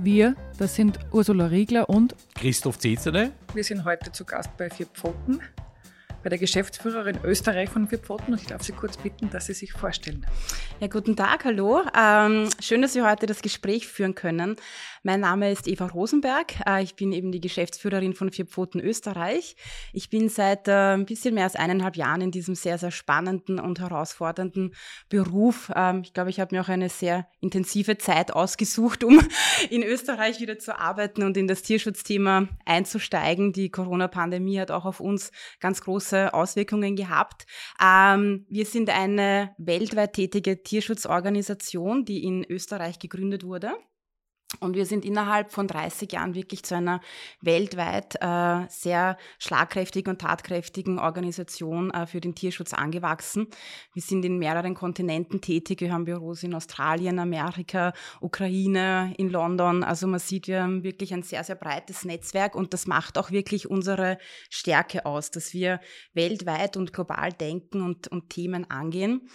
Wir, das sind Ursula Riegler und Christoph Zezele. Wir sind heute zu Gast bei Vier Pfoten, bei der Geschäftsführerin Österreich von Vier Pfoten und ich darf Sie kurz bitten, dass Sie sich vorstellen. Ja, guten Tag, hallo. Ähm, schön, dass wir heute das Gespräch führen können. Mein Name ist Eva Rosenberg. Äh, ich bin eben die Geschäftsführerin von Vier Pfoten Österreich. Ich bin seit äh, ein bisschen mehr als eineinhalb Jahren in diesem sehr, sehr spannenden und herausfordernden Beruf. Ähm, ich glaube, ich habe mir auch eine sehr intensive Zeit ausgesucht, um in Österreich wieder zu arbeiten und in das Tierschutzthema einzusteigen. Die Corona-Pandemie hat auch auf uns ganz große Auswirkungen gehabt. Ähm, wir sind eine weltweit tätige Tierschutzorganisation, die in Österreich gegründet wurde. Und wir sind innerhalb von 30 Jahren wirklich zu einer weltweit äh, sehr schlagkräftigen und tatkräftigen Organisation äh, für den Tierschutz angewachsen. Wir sind in mehreren Kontinenten tätig. Wir haben Büros in Australien, Amerika, Ukraine, in London. Also man sieht, wir haben wirklich ein sehr, sehr breites Netzwerk und das macht auch wirklich unsere Stärke aus, dass wir weltweit und global denken und, und Themen angehen.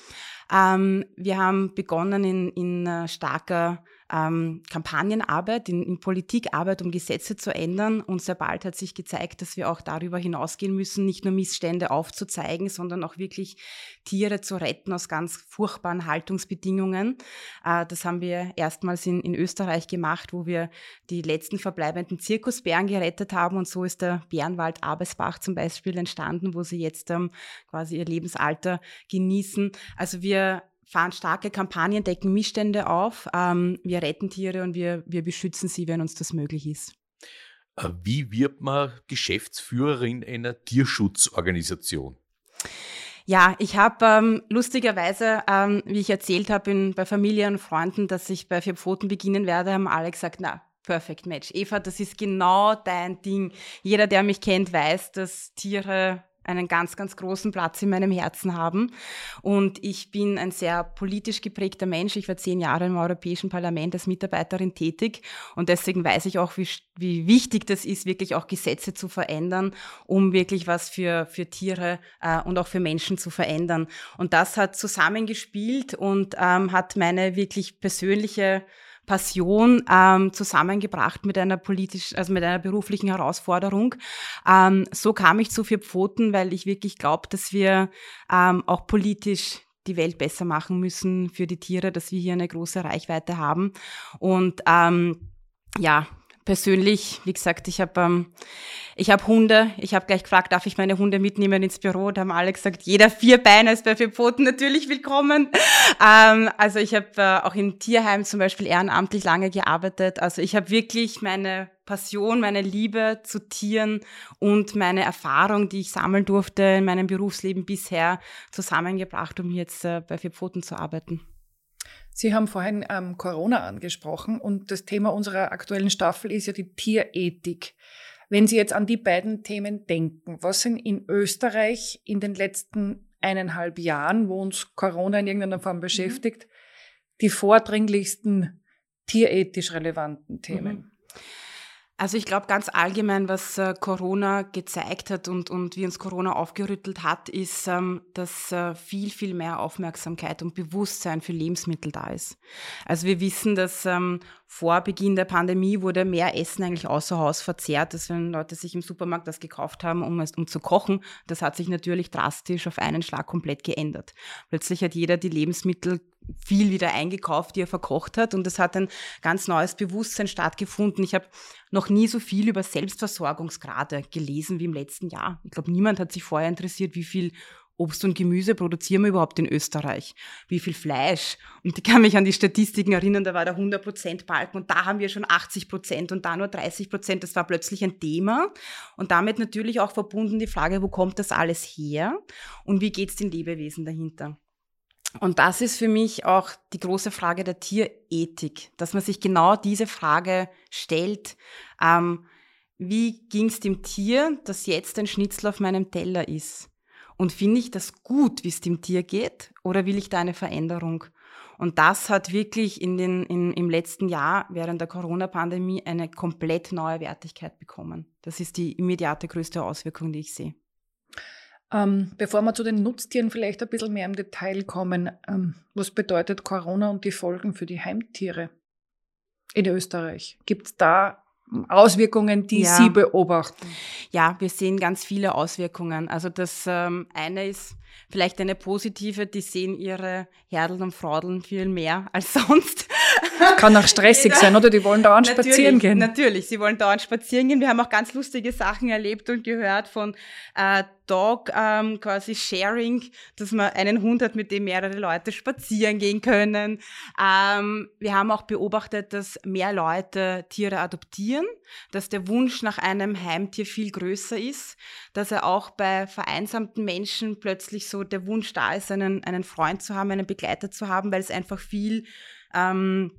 Ähm, wir haben begonnen in, in äh, starker ähm, Kampagnenarbeit, in, in Politikarbeit, um Gesetze zu ändern. Und sehr bald hat sich gezeigt, dass wir auch darüber hinausgehen müssen, nicht nur Missstände aufzuzeigen, sondern auch wirklich Tiere zu retten aus ganz furchtbaren Haltungsbedingungen. Äh, das haben wir erstmals in, in Österreich gemacht, wo wir die letzten verbleibenden Zirkusbären gerettet haben. Und so ist der Bärenwald Abesbach zum Beispiel entstanden, wo sie jetzt ähm, quasi ihr Lebensalter genießen. Also wir fahren starke Kampagnen, decken Missstände auf. Ähm, wir retten Tiere und wir, wir beschützen sie, wenn uns das möglich ist. Äh, wie wird man Geschäftsführerin einer Tierschutzorganisation? Ja, ich habe ähm, lustigerweise, ähm, wie ich erzählt habe bei Familie und Freunden, dass ich bei Vier Pfoten beginnen werde, haben alle gesagt, na, Perfect Match. Eva, das ist genau dein Ding. Jeder, der mich kennt, weiß, dass Tiere einen ganz, ganz großen Platz in meinem Herzen haben. Und ich bin ein sehr politisch geprägter Mensch. Ich war zehn Jahre im Europäischen Parlament als Mitarbeiterin tätig. Und deswegen weiß ich auch, wie, wie wichtig das ist, wirklich auch Gesetze zu verändern, um wirklich was für, für Tiere äh, und auch für Menschen zu verändern. Und das hat zusammengespielt und ähm, hat meine wirklich persönliche Passion ähm, zusammengebracht mit einer politisch, also mit einer beruflichen Herausforderung. Ähm, so kam ich zu vier Pfoten, weil ich wirklich glaube, dass wir ähm, auch politisch die Welt besser machen müssen für die Tiere, dass wir hier eine große Reichweite haben. Und ähm, ja, persönlich, wie gesagt, ich habe ähm, ich hab Hunde. Ich habe gleich gefragt, darf ich meine Hunde mitnehmen ins Büro? Da haben alle gesagt, jeder vier Beine ist bei vier Pfoten natürlich willkommen. Ähm, also ich habe äh, auch im Tierheim zum Beispiel ehrenamtlich lange gearbeitet. Also ich habe wirklich meine Passion, meine Liebe zu Tieren und meine Erfahrung, die ich sammeln durfte in meinem Berufsleben bisher, zusammengebracht, um jetzt äh, bei vier Pfoten zu arbeiten. Sie haben vorhin ähm, Corona angesprochen und das Thema unserer aktuellen Staffel ist ja die Tierethik. Wenn Sie jetzt an die beiden Themen denken, was sind in Österreich in den letzten eineinhalb Jahren, wo uns Corona in irgendeiner Form mhm. beschäftigt, mhm. die vordringlichsten tierethisch relevanten Themen? Mhm. Also ich glaube ganz allgemein, was äh, Corona gezeigt hat und, und wie uns Corona aufgerüttelt hat, ist, ähm, dass äh, viel, viel mehr Aufmerksamkeit und Bewusstsein für Lebensmittel da ist. Also wir wissen, dass ähm, vor Beginn der Pandemie wurde mehr Essen eigentlich außer Haus verzehrt, als wenn Leute sich im Supermarkt das gekauft haben, um, es, um zu kochen. Das hat sich natürlich drastisch auf einen Schlag komplett geändert. Plötzlich hat jeder die Lebensmittel viel wieder eingekauft, die er verkocht hat. Und es hat ein ganz neues Bewusstsein stattgefunden. Ich habe noch nie so viel über Selbstversorgungsgrade gelesen wie im letzten Jahr. Ich glaube, niemand hat sich vorher interessiert, wie viel Obst und Gemüse produzieren wir überhaupt in Österreich? Wie viel Fleisch? Und ich kann mich an die Statistiken erinnern, da war der 100% Balken und da haben wir schon 80% und da nur 30%. Das war plötzlich ein Thema. Und damit natürlich auch verbunden die Frage, wo kommt das alles her? Und wie geht es den Lebewesen dahinter? Und das ist für mich auch die große Frage der Tierethik, dass man sich genau diese Frage stellt. Ähm, wie ging es dem Tier, das jetzt ein Schnitzel auf meinem Teller ist? Und finde ich das gut, wie es dem Tier geht, oder will ich da eine Veränderung? Und das hat wirklich in den, in, im letzten Jahr während der Corona-Pandemie eine komplett neue Wertigkeit bekommen. Das ist die immediate größte Auswirkung, die ich sehe. Ähm, bevor wir zu den Nutztieren vielleicht ein bisschen mehr im Detail kommen, ähm, was bedeutet Corona und die Folgen für die Heimtiere in Österreich? Gibt es da Auswirkungen, die ja. Sie beobachten? Ja, wir sehen ganz viele Auswirkungen. Also das ähm, eine ist vielleicht eine positive, die sehen ihre Herdeln und Fraudeln viel mehr als sonst. Kann auch stressig sein, oder? Die wollen dauernd natürlich, spazieren gehen. Natürlich, sie wollen dauernd spazieren gehen. Wir haben auch ganz lustige Sachen erlebt und gehört von äh, Dog ähm, quasi Sharing, dass man einen Hund hat, mit dem mehrere Leute spazieren gehen können. Ähm, wir haben auch beobachtet, dass mehr Leute Tiere adoptieren, dass der Wunsch nach einem Heimtier viel größer ist, dass er auch bei vereinsamten Menschen plötzlich so der Wunsch da ist, einen, einen Freund zu haben, einen Begleiter zu haben, weil es einfach viel ähm,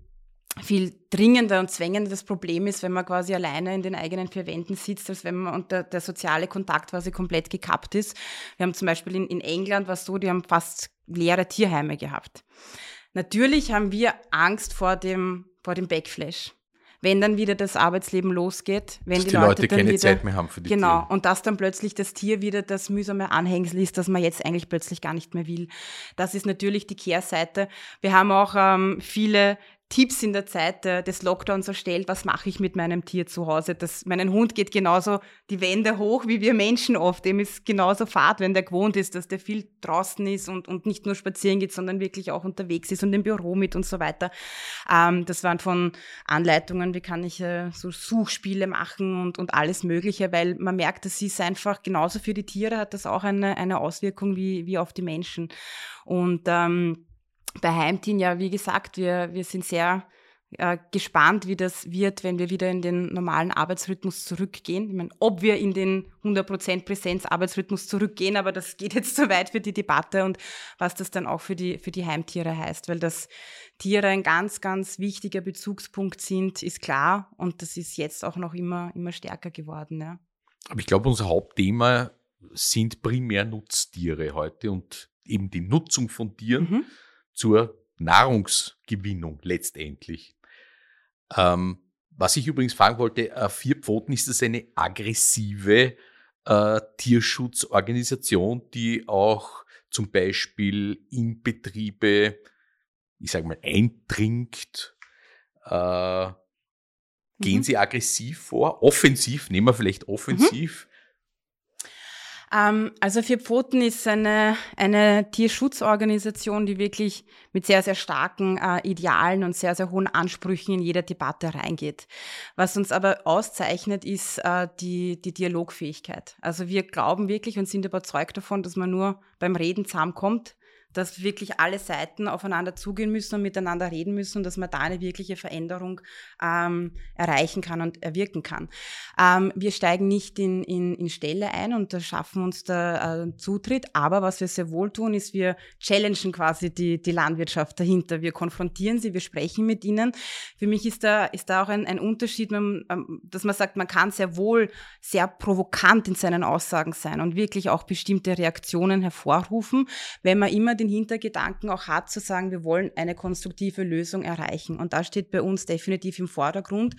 viel dringender und zwängender das Problem ist, wenn man quasi alleine in den eigenen vier Wänden sitzt, als wenn man und der, der soziale Kontakt quasi komplett gekappt ist. Wir haben zum Beispiel in, in England was so, die haben fast leere Tierheime gehabt. Natürlich haben wir Angst vor dem, vor dem Backflash wenn dann wieder das Arbeitsleben losgeht, wenn dass die, die Leute, Leute dann keine wieder, Zeit mehr haben für die genau Tiere. und dass dann plötzlich das Tier wieder das mühsame Anhängsel ist, das man jetzt eigentlich plötzlich gar nicht mehr will. Das ist natürlich die Kehrseite. Wir haben auch ähm, viele Tipps in der Zeit äh, des Lockdowns erstellt, was mache ich mit meinem Tier zu Hause. Das, meinen Hund geht genauso die Wände hoch, wie wir Menschen oft. Dem ist genauso Fahrt, wenn der gewohnt ist, dass der viel draußen ist und, und nicht nur spazieren geht, sondern wirklich auch unterwegs ist und im Büro mit und so weiter. Ähm, das waren von Anleitungen, wie kann ich äh, so Suchspiele machen und, und alles Mögliche, weil man merkt, das ist einfach genauso für die Tiere hat das auch eine, eine Auswirkung wie, wie auf die Menschen. Und ähm, bei Heimteam, ja, wie gesagt, wir, wir sind sehr äh, gespannt, wie das wird, wenn wir wieder in den normalen Arbeitsrhythmus zurückgehen. Ich meine, ob wir in den 100% Präsenz-Arbeitsrhythmus zurückgehen, aber das geht jetzt zu weit für die Debatte und was das dann auch für die, für die Heimtiere heißt, weil das Tiere ein ganz, ganz wichtiger Bezugspunkt sind, ist klar und das ist jetzt auch noch immer, immer stärker geworden. Ja. Aber ich glaube, unser Hauptthema sind primär Nutztiere heute und eben die Nutzung von Tieren. Mhm zur Nahrungsgewinnung letztendlich. Ähm, was ich übrigens fragen wollte, äh, Vier Pfoten, ist das eine aggressive äh, Tierschutzorganisation, die auch zum Beispiel in Betriebe, ich sage mal, eindringt? Äh, gehen mhm. sie aggressiv vor? Offensiv, nehmen wir vielleicht offensiv. Mhm. Ähm, also Vier Pfoten ist eine, eine Tierschutzorganisation, die wirklich mit sehr, sehr starken äh, Idealen und sehr, sehr hohen Ansprüchen in jede Debatte reingeht. Was uns aber auszeichnet, ist äh, die, die Dialogfähigkeit. Also wir glauben wirklich und sind überzeugt davon, dass man nur beim Reden zusammenkommt dass wirklich alle Seiten aufeinander zugehen müssen und miteinander reden müssen und dass man da eine wirkliche Veränderung ähm, erreichen kann und erwirken kann. Ähm, wir steigen nicht in, in, in Stelle ein und schaffen uns da äh, Zutritt, aber was wir sehr wohl tun, ist, wir challengen quasi die, die Landwirtschaft dahinter. Wir konfrontieren sie, wir sprechen mit ihnen. Für mich ist da, ist da auch ein, ein Unterschied, ähm, dass man sagt, man kann sehr wohl sehr provokant in seinen Aussagen sein und wirklich auch bestimmte Reaktionen hervorrufen, wenn man immer die den Hintergedanken auch hat, zu sagen, wir wollen eine konstruktive Lösung erreichen. Und da steht bei uns definitiv im Vordergrund.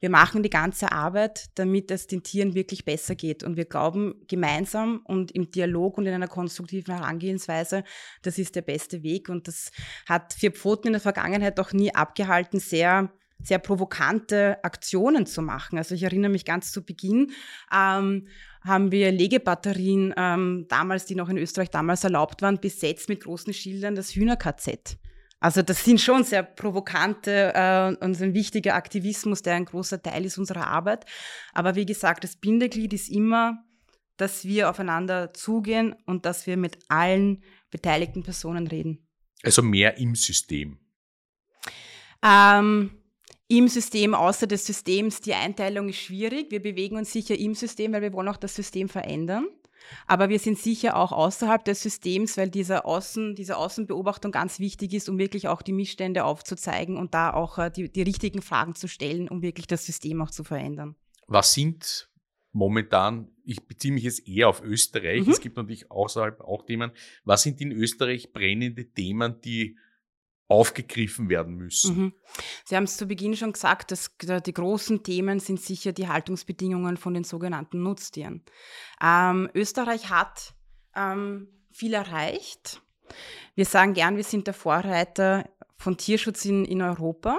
Wir machen die ganze Arbeit, damit es den Tieren wirklich besser geht. Und wir glauben gemeinsam und im Dialog und in einer konstruktiven Herangehensweise, das ist der beste Weg. Und das hat Vier Pfoten in der Vergangenheit auch nie abgehalten, sehr sehr provokante Aktionen zu machen. Also ich erinnere mich ganz zu Beginn, ähm, haben wir Legebatterien, ähm, damals, die noch in Österreich damals erlaubt waren, besetzt mit großen Schildern das Hühner-KZ. Also das sind schon sehr provokante äh, und ein wichtiger Aktivismus, der ein großer Teil ist unserer Arbeit. Aber wie gesagt, das Bindeglied ist immer, dass wir aufeinander zugehen und dass wir mit allen beteiligten Personen reden. Also mehr im System. Ähm, im System, außer des Systems, die Einteilung ist schwierig. Wir bewegen uns sicher im System, weil wir wollen auch das System verändern. Aber wir sind sicher auch außerhalb des Systems, weil dieser Außen, diese Außenbeobachtung ganz wichtig ist, um wirklich auch die Missstände aufzuzeigen und da auch äh, die, die richtigen Fragen zu stellen, um wirklich das System auch zu verändern. was sind momentan, ich beziehe mich jetzt eher auf Österreich, mhm. es gibt natürlich außerhalb auch Themen, was sind in Österreich brennende Themen, die aufgegriffen werden müssen. Mhm. Sie haben es zu Beginn schon gesagt, dass die großen Themen sind sicher die Haltungsbedingungen von den sogenannten Nutztieren. Ähm, Österreich hat ähm, viel erreicht. Wir sagen gern, wir sind der Vorreiter von Tierschutz in, in Europa.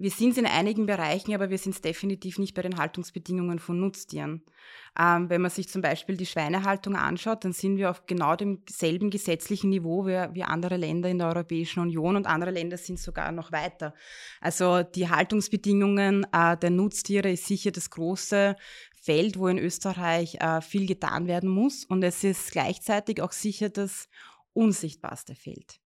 Wir sind es in einigen Bereichen, aber wir sind es definitiv nicht bei den Haltungsbedingungen von Nutztieren. Ähm, wenn man sich zum Beispiel die Schweinehaltung anschaut, dann sind wir auf genau demselben gesetzlichen Niveau wie, wie andere Länder in der Europäischen Union und andere Länder sind sogar noch weiter. Also die Haltungsbedingungen äh, der Nutztiere ist sicher das große Feld, wo in Österreich äh, viel getan werden muss und es ist gleichzeitig auch sicher das unsichtbarste Feld.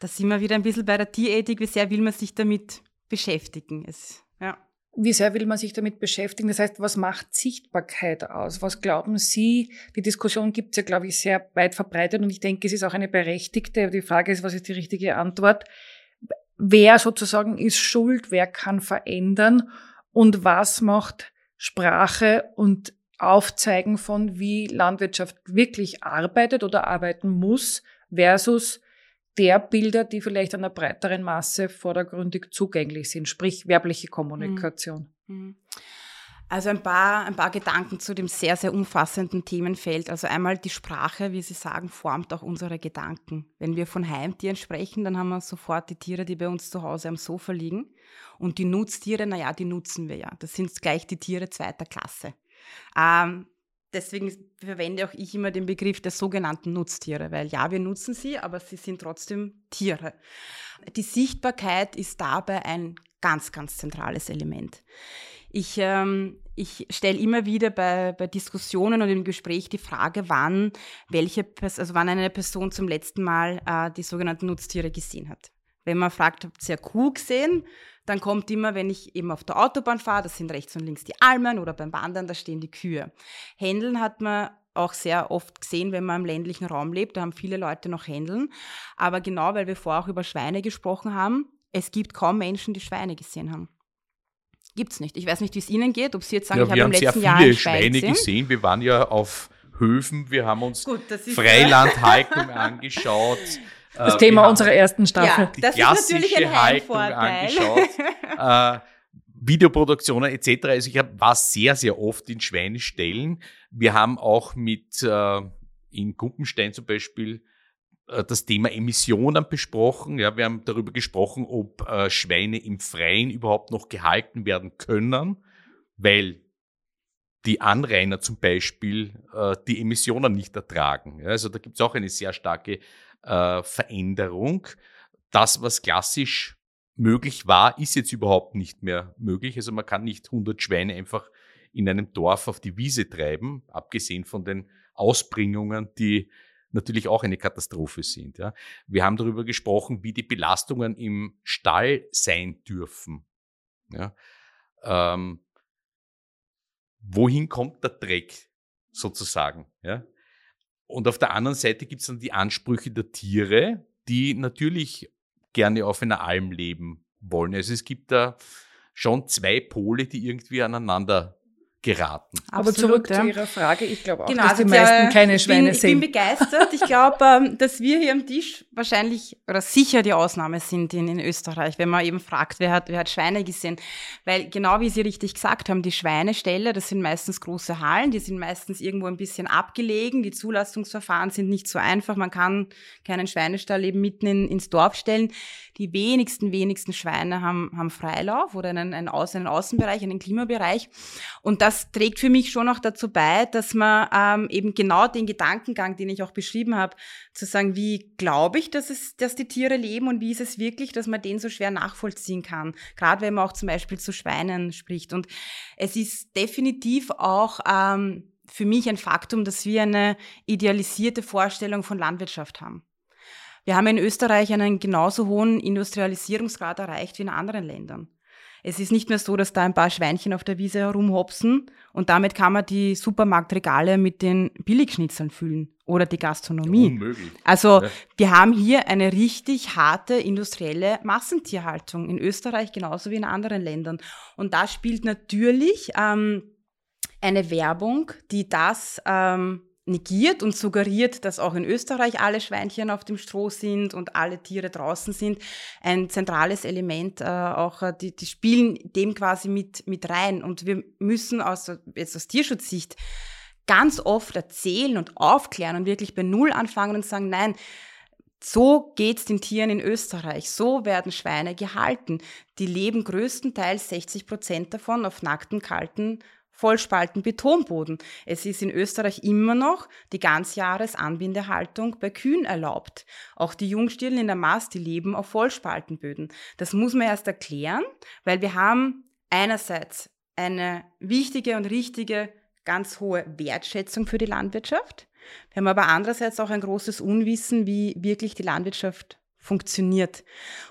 Da sind wir wieder ein bisschen bei der Tierethik, wie sehr will man sich damit beschäftigen. Es, ja. Wie sehr will man sich damit beschäftigen? Das heißt, was macht Sichtbarkeit aus? Was glauben Sie? Die Diskussion gibt es ja, glaube ich, sehr weit verbreitet und ich denke, es ist auch eine berechtigte. Die Frage ist, was ist die richtige Antwort? Wer sozusagen ist schuld? Wer kann verändern? Und was macht Sprache und Aufzeigen von, wie Landwirtschaft wirklich arbeitet oder arbeiten muss versus der Bilder, die vielleicht einer breiteren Masse vordergründig zugänglich sind, sprich werbliche Kommunikation. Mhm. mhm. Also ein paar, ein paar Gedanken zu dem sehr, sehr umfassenden Themenfeld. Also einmal die Sprache, wie Sie sagen, formt auch unsere Gedanken. Wenn wir von Heimtieren sprechen, dann haben wir sofort die Tiere, die bei uns zu Hause am Sofa liegen. Und die Nutztiere, naja, die nutzen wir ja. Das sind gleich die Tiere zweiter Klasse. Ähm, deswegen verwende auch ich immer den Begriff der sogenannten Nutztiere, weil ja, wir nutzen sie, aber sie sind trotzdem Tiere. Die Sichtbarkeit ist dabei ein ganz, ganz zentrales Element. Ich, ähm, ich stelle immer wieder bei, bei Diskussionen und im Gespräch die Frage, wann welche, also wann eine Person zum letzten Mal äh, die sogenannten Nutztiere gesehen hat. Wenn man fragt, habt ihr Kuh gesehen? Dann kommt immer, wenn ich eben auf der Autobahn fahre, das sind rechts und links die Almen oder beim Wandern, da stehen die Kühe. Händeln hat man auch sehr oft gesehen, wenn man im ländlichen Raum lebt, da haben viele Leute noch Händeln. Aber genau, weil wir vorher auch über Schweine gesprochen haben, es gibt kaum Menschen, die Schweine gesehen haben. Gibt's nicht. Ich weiß nicht, wie es Ihnen geht, ob Sie jetzt sagen, ja, ich habe im letzten Jahr Wir haben sehr viele Schweine gesehen. gesehen. Wir waren ja auf Höfen, wir haben uns Gut, Freilandhaltung angeschaut. Das äh, Thema unserer ersten Staffel. Ja, das ist natürlich ein angeschaut. äh, Videoproduktionen etc. Also ich war sehr, sehr oft in Schweineställen. Wir haben auch mit äh, in Gumpenstein zum Beispiel äh, das Thema Emissionen besprochen. Ja, wir haben darüber gesprochen, ob äh, Schweine im Freien überhaupt noch gehalten werden können, weil die Anrainer zum Beispiel äh, die Emissionen nicht ertragen. Ja, also da gibt es auch eine sehr starke äh, Veränderung. Das, was klassisch möglich war, ist jetzt überhaupt nicht mehr möglich. Also man kann nicht 100 Schweine einfach in einem Dorf auf die Wiese treiben, abgesehen von den Ausbringungen, die natürlich auch eine Katastrophe sind. Ja. Wir haben darüber gesprochen, wie die Belastungen im Stall sein dürfen. Ja. Ähm, wohin kommt der Dreck sozusagen? Ja. Und auf der anderen Seite gibt es dann die Ansprüche der Tiere, die natürlich gerne auf einer Alm leben wollen. Also es gibt da schon zwei Pole, die irgendwie aneinander geraten. Aber Absolut, zurück ja. zu Ihrer Frage. Ich glaube auch, genau, dass also die meisten keine Schweine bin, sehen. Ich bin begeistert. Ich glaube, ähm, dass wir hier am Tisch wahrscheinlich oder sicher die Ausnahme sind in, in Österreich, wenn man eben fragt, wer hat, wer hat Schweine gesehen. Weil genau wie Sie richtig gesagt haben, die Schweineställe, das sind meistens große Hallen, die sind meistens irgendwo ein bisschen abgelegen. Die Zulassungsverfahren sind nicht so einfach. Man kann keinen Schweinestall eben mitten in, ins Dorf stellen. Die wenigsten, wenigsten Schweine haben, haben Freilauf oder einen, einen, Außen-, einen Außenbereich, einen Klimabereich. Und das trägt für mich schon auch dazu bei, dass man ähm, eben genau den Gedankengang, den ich auch beschrieben habe, zu sagen, wie glaube ich, dass, es, dass die Tiere leben und wie ist es wirklich, dass man den so schwer nachvollziehen kann. Gerade wenn man auch zum Beispiel zu Schweinen spricht. Und es ist definitiv auch ähm, für mich ein Faktum, dass wir eine idealisierte Vorstellung von Landwirtschaft haben. Wir haben in Österreich einen genauso hohen Industrialisierungsgrad erreicht wie in anderen Ländern. Es ist nicht mehr so, dass da ein paar Schweinchen auf der Wiese herumhopsen und damit kann man die Supermarktregale mit den Billigschnitzeln füllen oder die Gastronomie. Unmöglich. Also Ja. wir haben hier eine richtig harte industrielle Massentierhaltung in Österreich genauso wie in anderen Ländern. Und da spielt natürlich ähm, eine Werbung, die das ähm, negiert und suggeriert, dass auch in Österreich alle Schweinchen auf dem Stroh sind und alle Tiere draußen sind, ein zentrales Element. Äh, auch äh, die, die spielen dem quasi mit, mit rein. Und wir müssen aus, jetzt aus Tierschutzsicht ganz oft erzählen und aufklären und wirklich bei Null anfangen und sagen, nein, so geht's den Tieren in Österreich. So werden Schweine gehalten. Die leben größtenteils 60 Prozent davon auf nackten, kalten Vollspalten Betonboden. Es ist in Österreich immer noch die Ganzjahresanbindehaltung bei Kühen erlaubt. Auch die Jungstieren in der Mast, die leben auf Vollspaltenböden. Das muss man erst erklären, weil wir haben einerseits eine wichtige und richtige, ganz hohe Wertschätzung für die Landwirtschaft. Wir haben aber andererseits auch ein großes Unwissen, wie wirklich die Landwirtschaft funktioniert.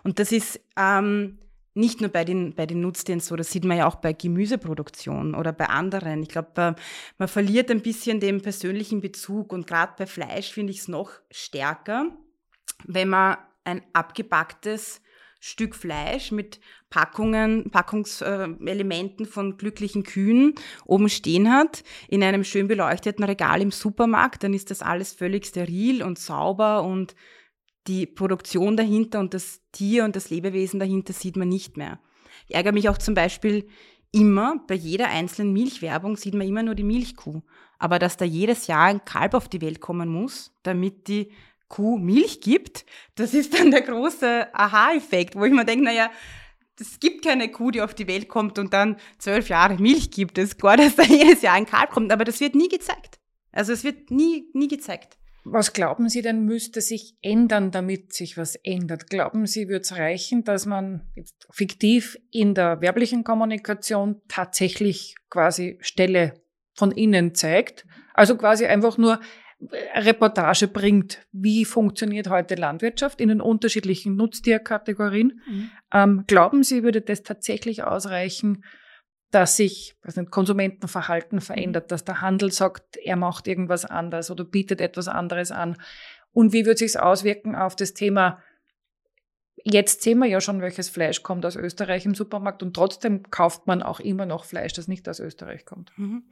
Und das ist ähm, nicht nur bei den, bei den Nutztieren so, das sieht man ja auch bei Gemüseproduktion oder bei anderen. Ich glaube, man verliert ein bisschen den persönlichen Bezug und gerade bei Fleisch finde ich es noch stärker, wenn man ein abgepacktes Stück Fleisch mit Packungen, Packungselementen von glücklichen Kühen oben stehen hat, in einem schön beleuchteten Regal im Supermarkt, dann ist das alles völlig steril und sauber und die Produktion dahinter und das Tier und das Lebewesen dahinter sieht man nicht mehr. Ich ärgere mich auch zum Beispiel immer, bei jeder einzelnen Milchwerbung sieht man immer nur die Milchkuh. Aber dass da jedes Jahr ein Kalb auf die Welt kommen muss, damit die Kuh Milch gibt, das ist dann der große Aha-Effekt, wo ich mir denke, naja, es gibt keine Kuh, die auf die Welt kommt und dann zwölf Jahre Milch gibt. Es ist klar, dass da jedes Jahr ein Kalb kommt, aber das wird nie gezeigt. Also es wird nie, nie gezeigt. Was glauben Sie denn, müsste sich ändern, damit sich was ändert? Glauben Sie, wird es reichen, dass man fiktiv in der werblichen Kommunikation tatsächlich quasi Stelle von innen zeigt? Also quasi einfach nur Reportage bringt, wie funktioniert heute Landwirtschaft in den unterschiedlichen Nutztierkategorien. Mhm. Ähm, glauben Sie, würde das tatsächlich ausreichen, dass sich nicht, Konsumentenverhalten verändert, dass der Handel sagt, er macht irgendwas anders oder bietet etwas anderes an? Und wie wird sich auswirken auf das Thema Jetzt sehen wir ja schon, welches Fleisch kommt aus Österreich im Supermarkt und trotzdem kauft man auch immer noch Fleisch, das nicht aus Österreich kommt. Mhm.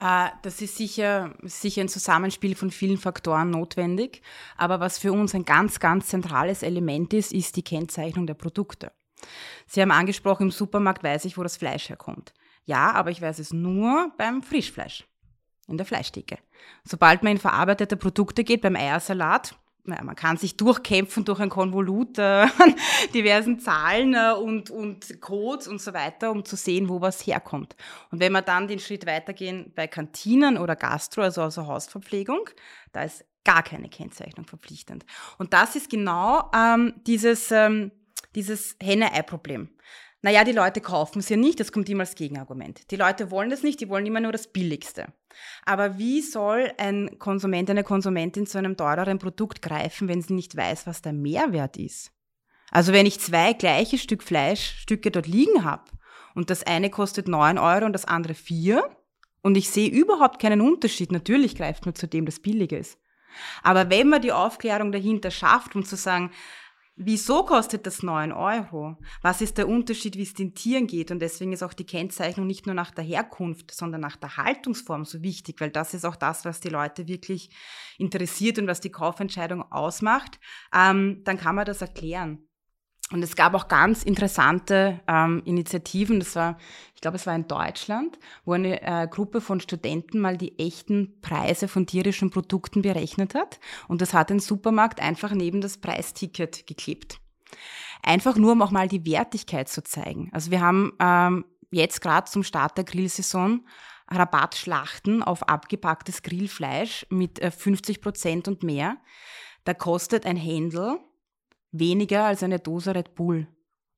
Äh, das ist sicher, sicher ein Zusammenspiel von vielen Faktoren notwendig. Aber was für uns ein ganz, ganz zentrales Element ist, ist die Kennzeichnung der Produkte. Sie haben angesprochen, im Supermarkt weiß ich, wo das Fleisch herkommt. Ja, aber ich weiß es nur beim Frischfleisch, in der Fleischtheke. Sobald man in verarbeitete Produkte geht, beim Eiersalat, naja, man kann sich durchkämpfen durch ein Konvolut äh, an diversen Zahlen äh, und, und Codes und so weiter, um zu sehen, wo was herkommt. Und wenn wir dann den Schritt weitergehen bei Kantinen oder Gastro, also außer Hausverpflegung, da ist gar keine Kennzeichnung verpflichtend. Und das ist genau ähm, dieses, ähm, dieses Henne-Ei-Problem. Naja, die Leute kaufen es ja nicht, das kommt immer als Gegenargument. Die Leute wollen das nicht, die wollen immer nur das Billigste. Aber wie soll ein Konsument, eine Konsumentin zu einem teureren Produkt greifen, wenn sie nicht weiß, was der Mehrwert ist? Also wenn ich zwei gleiche Stück Fleischstücke dort liegen habe und das eine kostet 9 Euro und das andere 4 und ich sehe überhaupt keinen Unterschied, natürlich greift man zu dem, das billig ist. Aber wenn man die Aufklärung dahinter schafft, um zu sagen, Wieso kostet das 9 Euro? Was ist der Unterschied, wie es den Tieren geht? Und deswegen ist auch die Kennzeichnung nicht nur nach der Herkunft, sondern nach der Haltungsform so wichtig, weil das ist auch das, was die Leute wirklich interessiert und was die Kaufentscheidung ausmacht. Ähm, dann kann man das erklären. Und es gab auch ganz interessante ähm, Initiativen. Das war, ich glaube, es war in Deutschland, wo eine äh, Gruppe von Studenten mal die echten Preise von tierischen Produkten berechnet hat. Und das hat ein Supermarkt einfach neben das Preisticket geklebt. Einfach nur, um auch mal die Wertigkeit zu zeigen. Also wir haben ähm, jetzt gerade zum Start der Grillsaison Rabattschlachten auf abgepacktes Grillfleisch mit äh, 50 Prozent und mehr. Da kostet ein Händel weniger als eine Dose Red Bull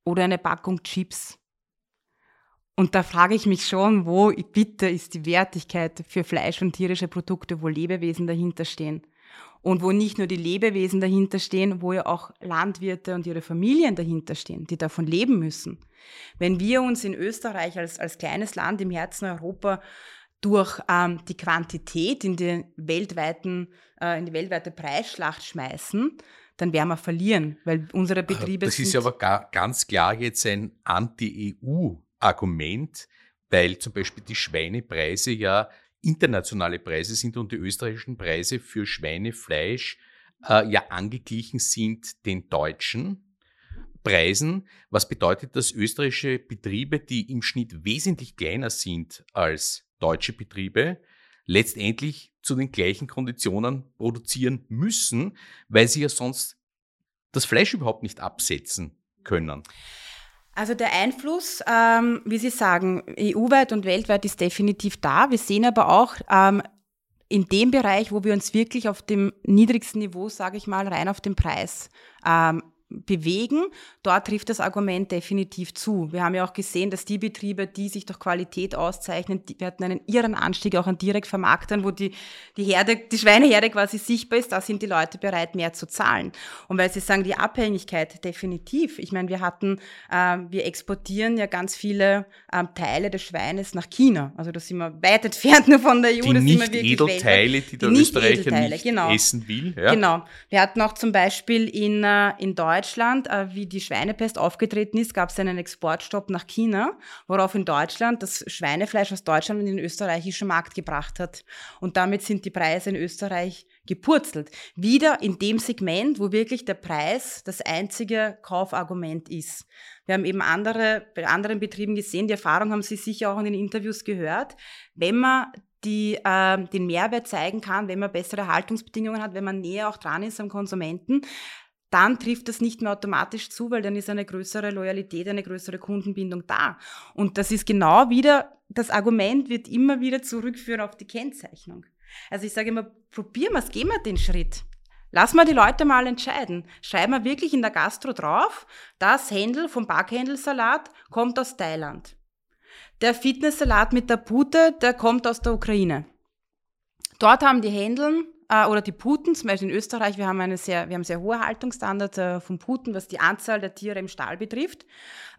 oder eine Packung Chips. Und da frage ich mich schon, wo bitte ist die Wertigkeit für Fleisch und tierische Produkte, wo Lebewesen dahinter stehen. Und wo nicht nur die Lebewesen dahinter stehen, wo ja auch Landwirte und ihre Familien dahinter stehen, die davon leben müssen. Wenn wir uns in Österreich als, als kleines Land im Herzen Europa durch ähm, die Quantität in die, weltweiten, äh, in die weltweite Preisschlacht schmeißen, dann werden wir verlieren, weil unsere Betriebe Das ist aber gar, ganz klar jetzt ein Anti-EU-Argument, weil zum Beispiel die Schweinepreise ja internationale Preise sind und die österreichischen Preise für Schweinefleisch äh, ja angeglichen sind den deutschen Preisen, was bedeutet, dass österreichische Betriebe, die im Schnitt wesentlich kleiner sind als deutsche Betriebe, letztendlich zu den gleichen Konditionen produzieren müssen, weil sie ja sonst das Fleisch überhaupt nicht absetzen können. Also der Einfluss, ähm, wie Sie sagen, EU-weit und weltweit ist definitiv da. Wir sehen aber auch ähm, in dem Bereich, wo wir uns wirklich auf dem niedrigsten Niveau, sage ich mal, rein auf den Preis ähm, bewegen, dort trifft das Argument definitiv zu. Wir haben ja auch gesehen, dass die Betriebe, die sich durch Qualität auszeichnen, die, wir hatten einen irren Anstieg auch an Direktvermarktern, wo die, die Herde, die Schweineherde quasi sichtbar ist, da sind die Leute bereit, mehr zu zahlen. Und weil Sie sagen, die Abhängigkeit, definitiv. Ich meine, wir hatten, äh, wir exportieren ja ganz viele ähm, Teile des Schweines nach China. Also da sind wir weit entfernt nur von der EU. Die nicht Edelteile, die der die Österreicher nicht, nicht genau. essen will. Ja. Genau. Wir hatten auch zum Beispiel in, äh, in Deutschland Deutschland, äh, wie die Schweinepest aufgetreten ist, gab es einen Exportstopp nach China, worauf in Deutschland das Schweinefleisch aus Deutschland in den österreichischen Markt gebracht hat. Und damit sind die Preise in Österreich gepurzelt. Wieder in dem Segment, wo wirklich der Preis das einzige Kaufargument ist. Wir haben eben andere, bei anderen Betrieben gesehen, die Erfahrung haben Sie sicher auch in den Interviews gehört. Wenn man die äh, den Mehrwert zeigen kann, wenn man bessere Haltungsbedingungen hat, wenn man näher auch dran ist am Konsumenten, dann trifft das nicht mehr automatisch zu, weil dann ist eine größere Loyalität, eine größere Kundenbindung da. Und das ist genau wieder, das Argument wird immer wieder zurückführen auf die Kennzeichnung. Also ich sage immer, probieren wir es, gehen wir den Schritt. Lass mal die Leute mal entscheiden. Schreiben wir wirklich in der Gastro drauf, das Händel vom Backhändelsalat kommt aus Thailand. Der Fitnesssalat mit der Pute, der kommt aus der Ukraine. Dort haben die Händeln äh, oder die Puten, zum Beispiel in Österreich, wir haben eine sehr, wir haben sehr hohe Haltungsstandards äh, von Puten, was die Anzahl der Tiere im Stall betrifft.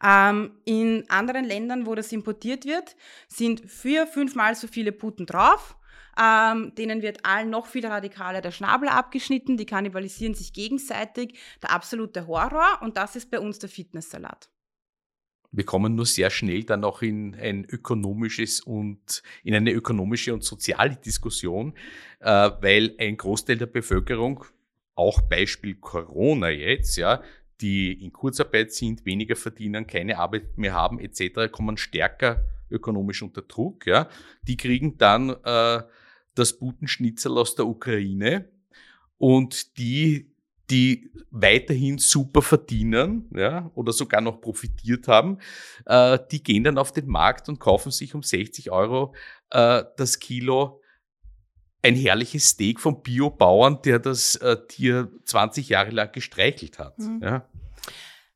Ähm, in anderen Ländern, wo das importiert wird, sind vier, fünfmal so viele Puten drauf. Ähm, denen wird allen noch viel radikaler der Schnabel abgeschnitten, die kannibalisieren sich gegenseitig, der absolute Horror und das ist bei uns der Fitnesssalat wir kommen nur sehr schnell dann auch in ein ökonomisches und in eine ökonomische und soziale Diskussion, äh, weil ein Großteil der Bevölkerung, auch Beispiel Corona jetzt, ja, die in Kurzarbeit sind, weniger verdienen, keine Arbeit mehr haben etc., kommen stärker ökonomisch unter Druck. Ja. Die kriegen dann äh, das Butenschnitzel aus der Ukraine und die die weiterhin super verdienen ja, oder sogar noch profitiert haben, äh, die gehen dann auf den Markt und kaufen sich um 60 Euro äh, das Kilo ein herrliches Steak vom Biobauern, der das äh, Tier 20 Jahre lang gestreichelt hat. Mhm. Ja.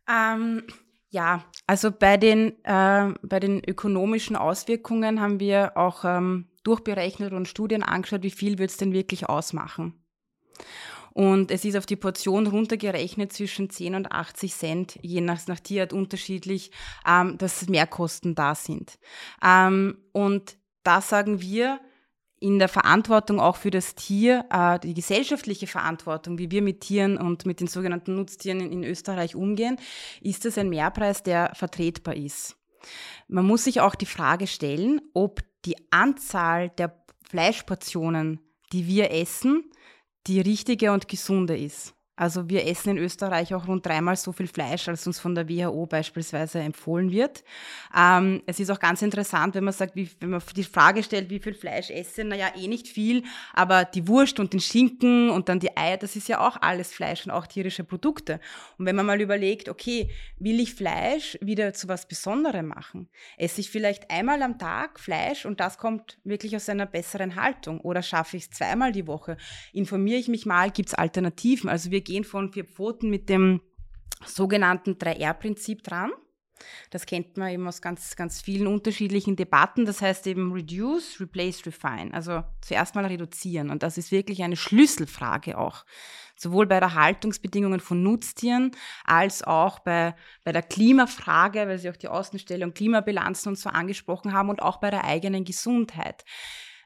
Ähm, ja, also bei den, äh, bei den ökonomischen Auswirkungen haben wir auch ähm, durchberechnet und Studien angeschaut, wie viel wird es denn wirklich ausmachen. Und es ist auf die Portion runtergerechnet zwischen 10 und 80 Cent, je nach, nach Tierart unterschiedlich, ähm, dass Mehrkosten da sind. Ähm, und da sagen wir, in der Verantwortung auch für das Tier, äh, die gesellschaftliche Verantwortung, wie wir mit Tieren und mit den sogenannten Nutztieren in, Österreich umgehen, ist es ein Mehrpreis, der vertretbar ist. Man muss sich auch die Frage stellen, ob die Anzahl der Fleischportionen, die wir essen, die richtige und gesunde ist. Also wir essen in Österreich auch rund dreimal so viel Fleisch, als uns von der WHO beispielsweise empfohlen wird. Ähm, es ist auch ganz interessant, wenn man sagt, wie, wenn man die Frage stellt, wie viel Fleisch esse, naja, eh nicht viel, aber die Wurst und den Schinken und dann die Eier, das ist ja auch alles Fleisch und auch tierische Produkte. Und wenn man mal überlegt, okay, will ich Fleisch wieder zu was Besonderem machen? Esse ich vielleicht einmal am Tag Fleisch und das kommt wirklich aus einer besseren Haltung oder schaffe ich es zweimal die Woche? Informiere ich mich mal, gibt es Alternativen? Also wir gehen von vier Pfoten mit dem sogenannten 3R-Prinzip dran. Das kennt man eben aus ganz, ganz vielen unterschiedlichen Debatten. Das heißt eben reduce, replace, refine. Also zuerst mal reduzieren. Und das ist wirklich eine Schlüsselfrage auch. Sowohl bei der Haltungsbedingungen von Nutztieren als auch bei, bei der Klimafrage, weil Sie auch die Außenstellung Klimabilanzen und so angesprochen haben und auch bei der eigenen Gesundheit.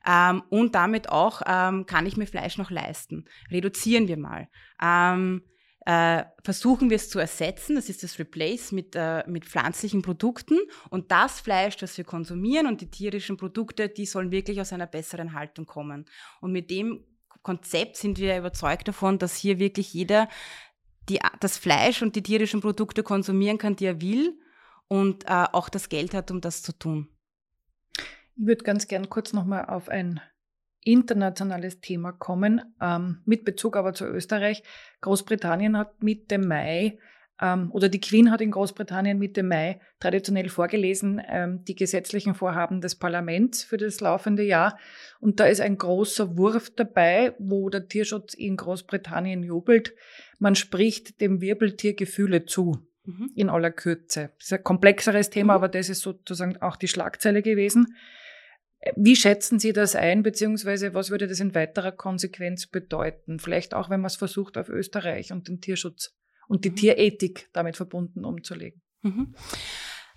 Ähm, und damit auch, ähm, kann ich mir Fleisch noch leisten? Reduzieren wir mal. Ähm, äh, versuchen wir es zu ersetzen, das ist das Replace mit, äh, mit pflanzlichen Produkten und das Fleisch, das wir konsumieren und die tierischen Produkte, die sollen wirklich aus einer besseren Haltung kommen. Und mit dem Konzept sind wir überzeugt davon, dass hier wirklich jeder die, das Fleisch und die tierischen Produkte konsumieren kann, die er will und äh, auch das Geld hat, um das zu tun. Ich würde ganz gern kurz nochmal auf ein internationales Thema kommen, ähm, mit Bezug aber zu Österreich. Großbritannien hat Mitte Mai ähm, oder die Queen hat in Großbritannien Mitte Mai traditionell vorgelesen ähm, die gesetzlichen Vorhaben des Parlaments für das laufende Jahr. Und da ist ein großer Wurf dabei, wo der Tierschutz in Großbritannien jubelt. Man spricht dem Wirbeltier Gefühle zu. Mhm. In aller Kürze. Das ist ein komplexeres Thema, mhm. aber das ist sozusagen auch die Schlagzeile gewesen. Wie schätzen Sie das ein, beziehungsweise was würde das in weiterer Konsequenz bedeuten? Vielleicht auch, wenn man es versucht, auf Österreich und den Tierschutz und die mhm. Tierethik damit verbunden umzulegen. Mhm.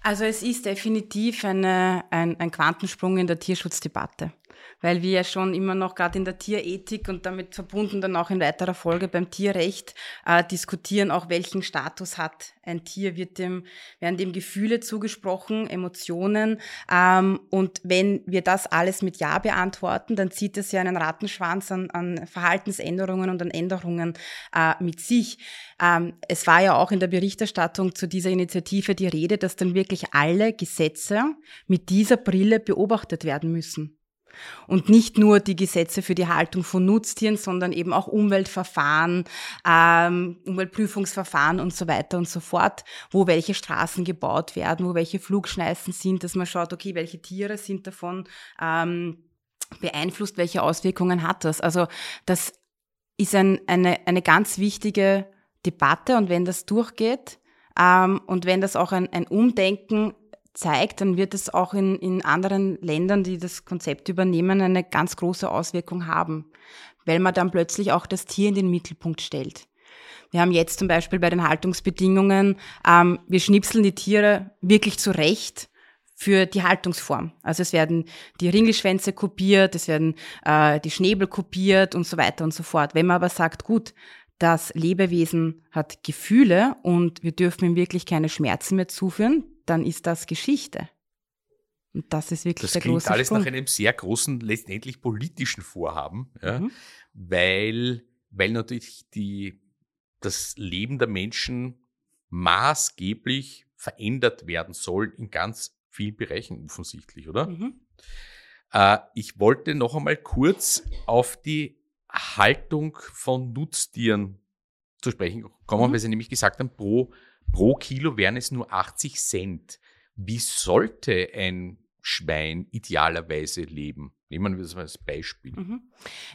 Also es ist definitiv eine, ein, ein Quantensprung in der Tierschutzdebatte weil wir ja schon immer noch gerade in der Tierethik und damit verbunden dann auch in weiterer Folge beim Tierrecht äh, diskutieren, auch welchen Status hat ein Tier, wird dem, werden dem Gefühle zugesprochen, Emotionen. Ähm, und wenn wir das alles mit Ja beantworten, dann zieht es ja einen Rattenschwanz an, an Verhaltensänderungen und an Änderungen äh, mit sich. Ähm, es war ja auch in der Berichterstattung zu dieser Initiative die Rede, dass dann wirklich alle Gesetze mit dieser Brille beobachtet werden müssen. Und nicht nur die Gesetze für die Haltung von Nutztieren, sondern eben auch Umweltverfahren, ähm, Umweltprüfungsverfahren und so weiter und so fort, wo welche Straßen gebaut werden, wo welche Flugschneisen sind, dass man schaut, okay, welche Tiere sind davon ähm, beeinflusst, welche Auswirkungen hat das. Also das ist ein, eine, eine ganz wichtige Debatte und wenn das durchgeht ähm, und wenn das auch ein, ein Umdenken zeigt, dann wird es auch in, in anderen Ländern, die das Konzept übernehmen, eine ganz große Auswirkung haben, weil man dann plötzlich auch das Tier in den Mittelpunkt stellt. Wir haben jetzt zum Beispiel bei den Haltungsbedingungen, ähm, wir schnipseln die Tiere wirklich zurecht für die Haltungsform. Also es werden die Ringelschwänze kopiert, es werden äh, die Schnäbel kopiert und so weiter und so fort. Wenn man aber sagt, gut, das Lebewesen hat Gefühle und wir dürfen ihm wirklich keine Schmerzen mehr zuführen, dann ist das Geschichte. Und das ist wirklich das der große Das klingt alles Sprung. nach einem sehr großen, letztendlich politischen Vorhaben, ja, mhm. weil, weil natürlich die, das Leben der Menschen maßgeblich verändert werden soll in ganz vielen Bereichen offensichtlich, oder? Mhm. Äh, ich wollte noch einmal kurz auf die Haltung von Nutztieren zu sprechen kommen, mhm. weil Sie nämlich gesagt haben, pro Pro Kilo wären es nur 80 Cent. Wie sollte ein Schwein idealerweise leben? Nehmen wir das mal als Beispiel. Mhm.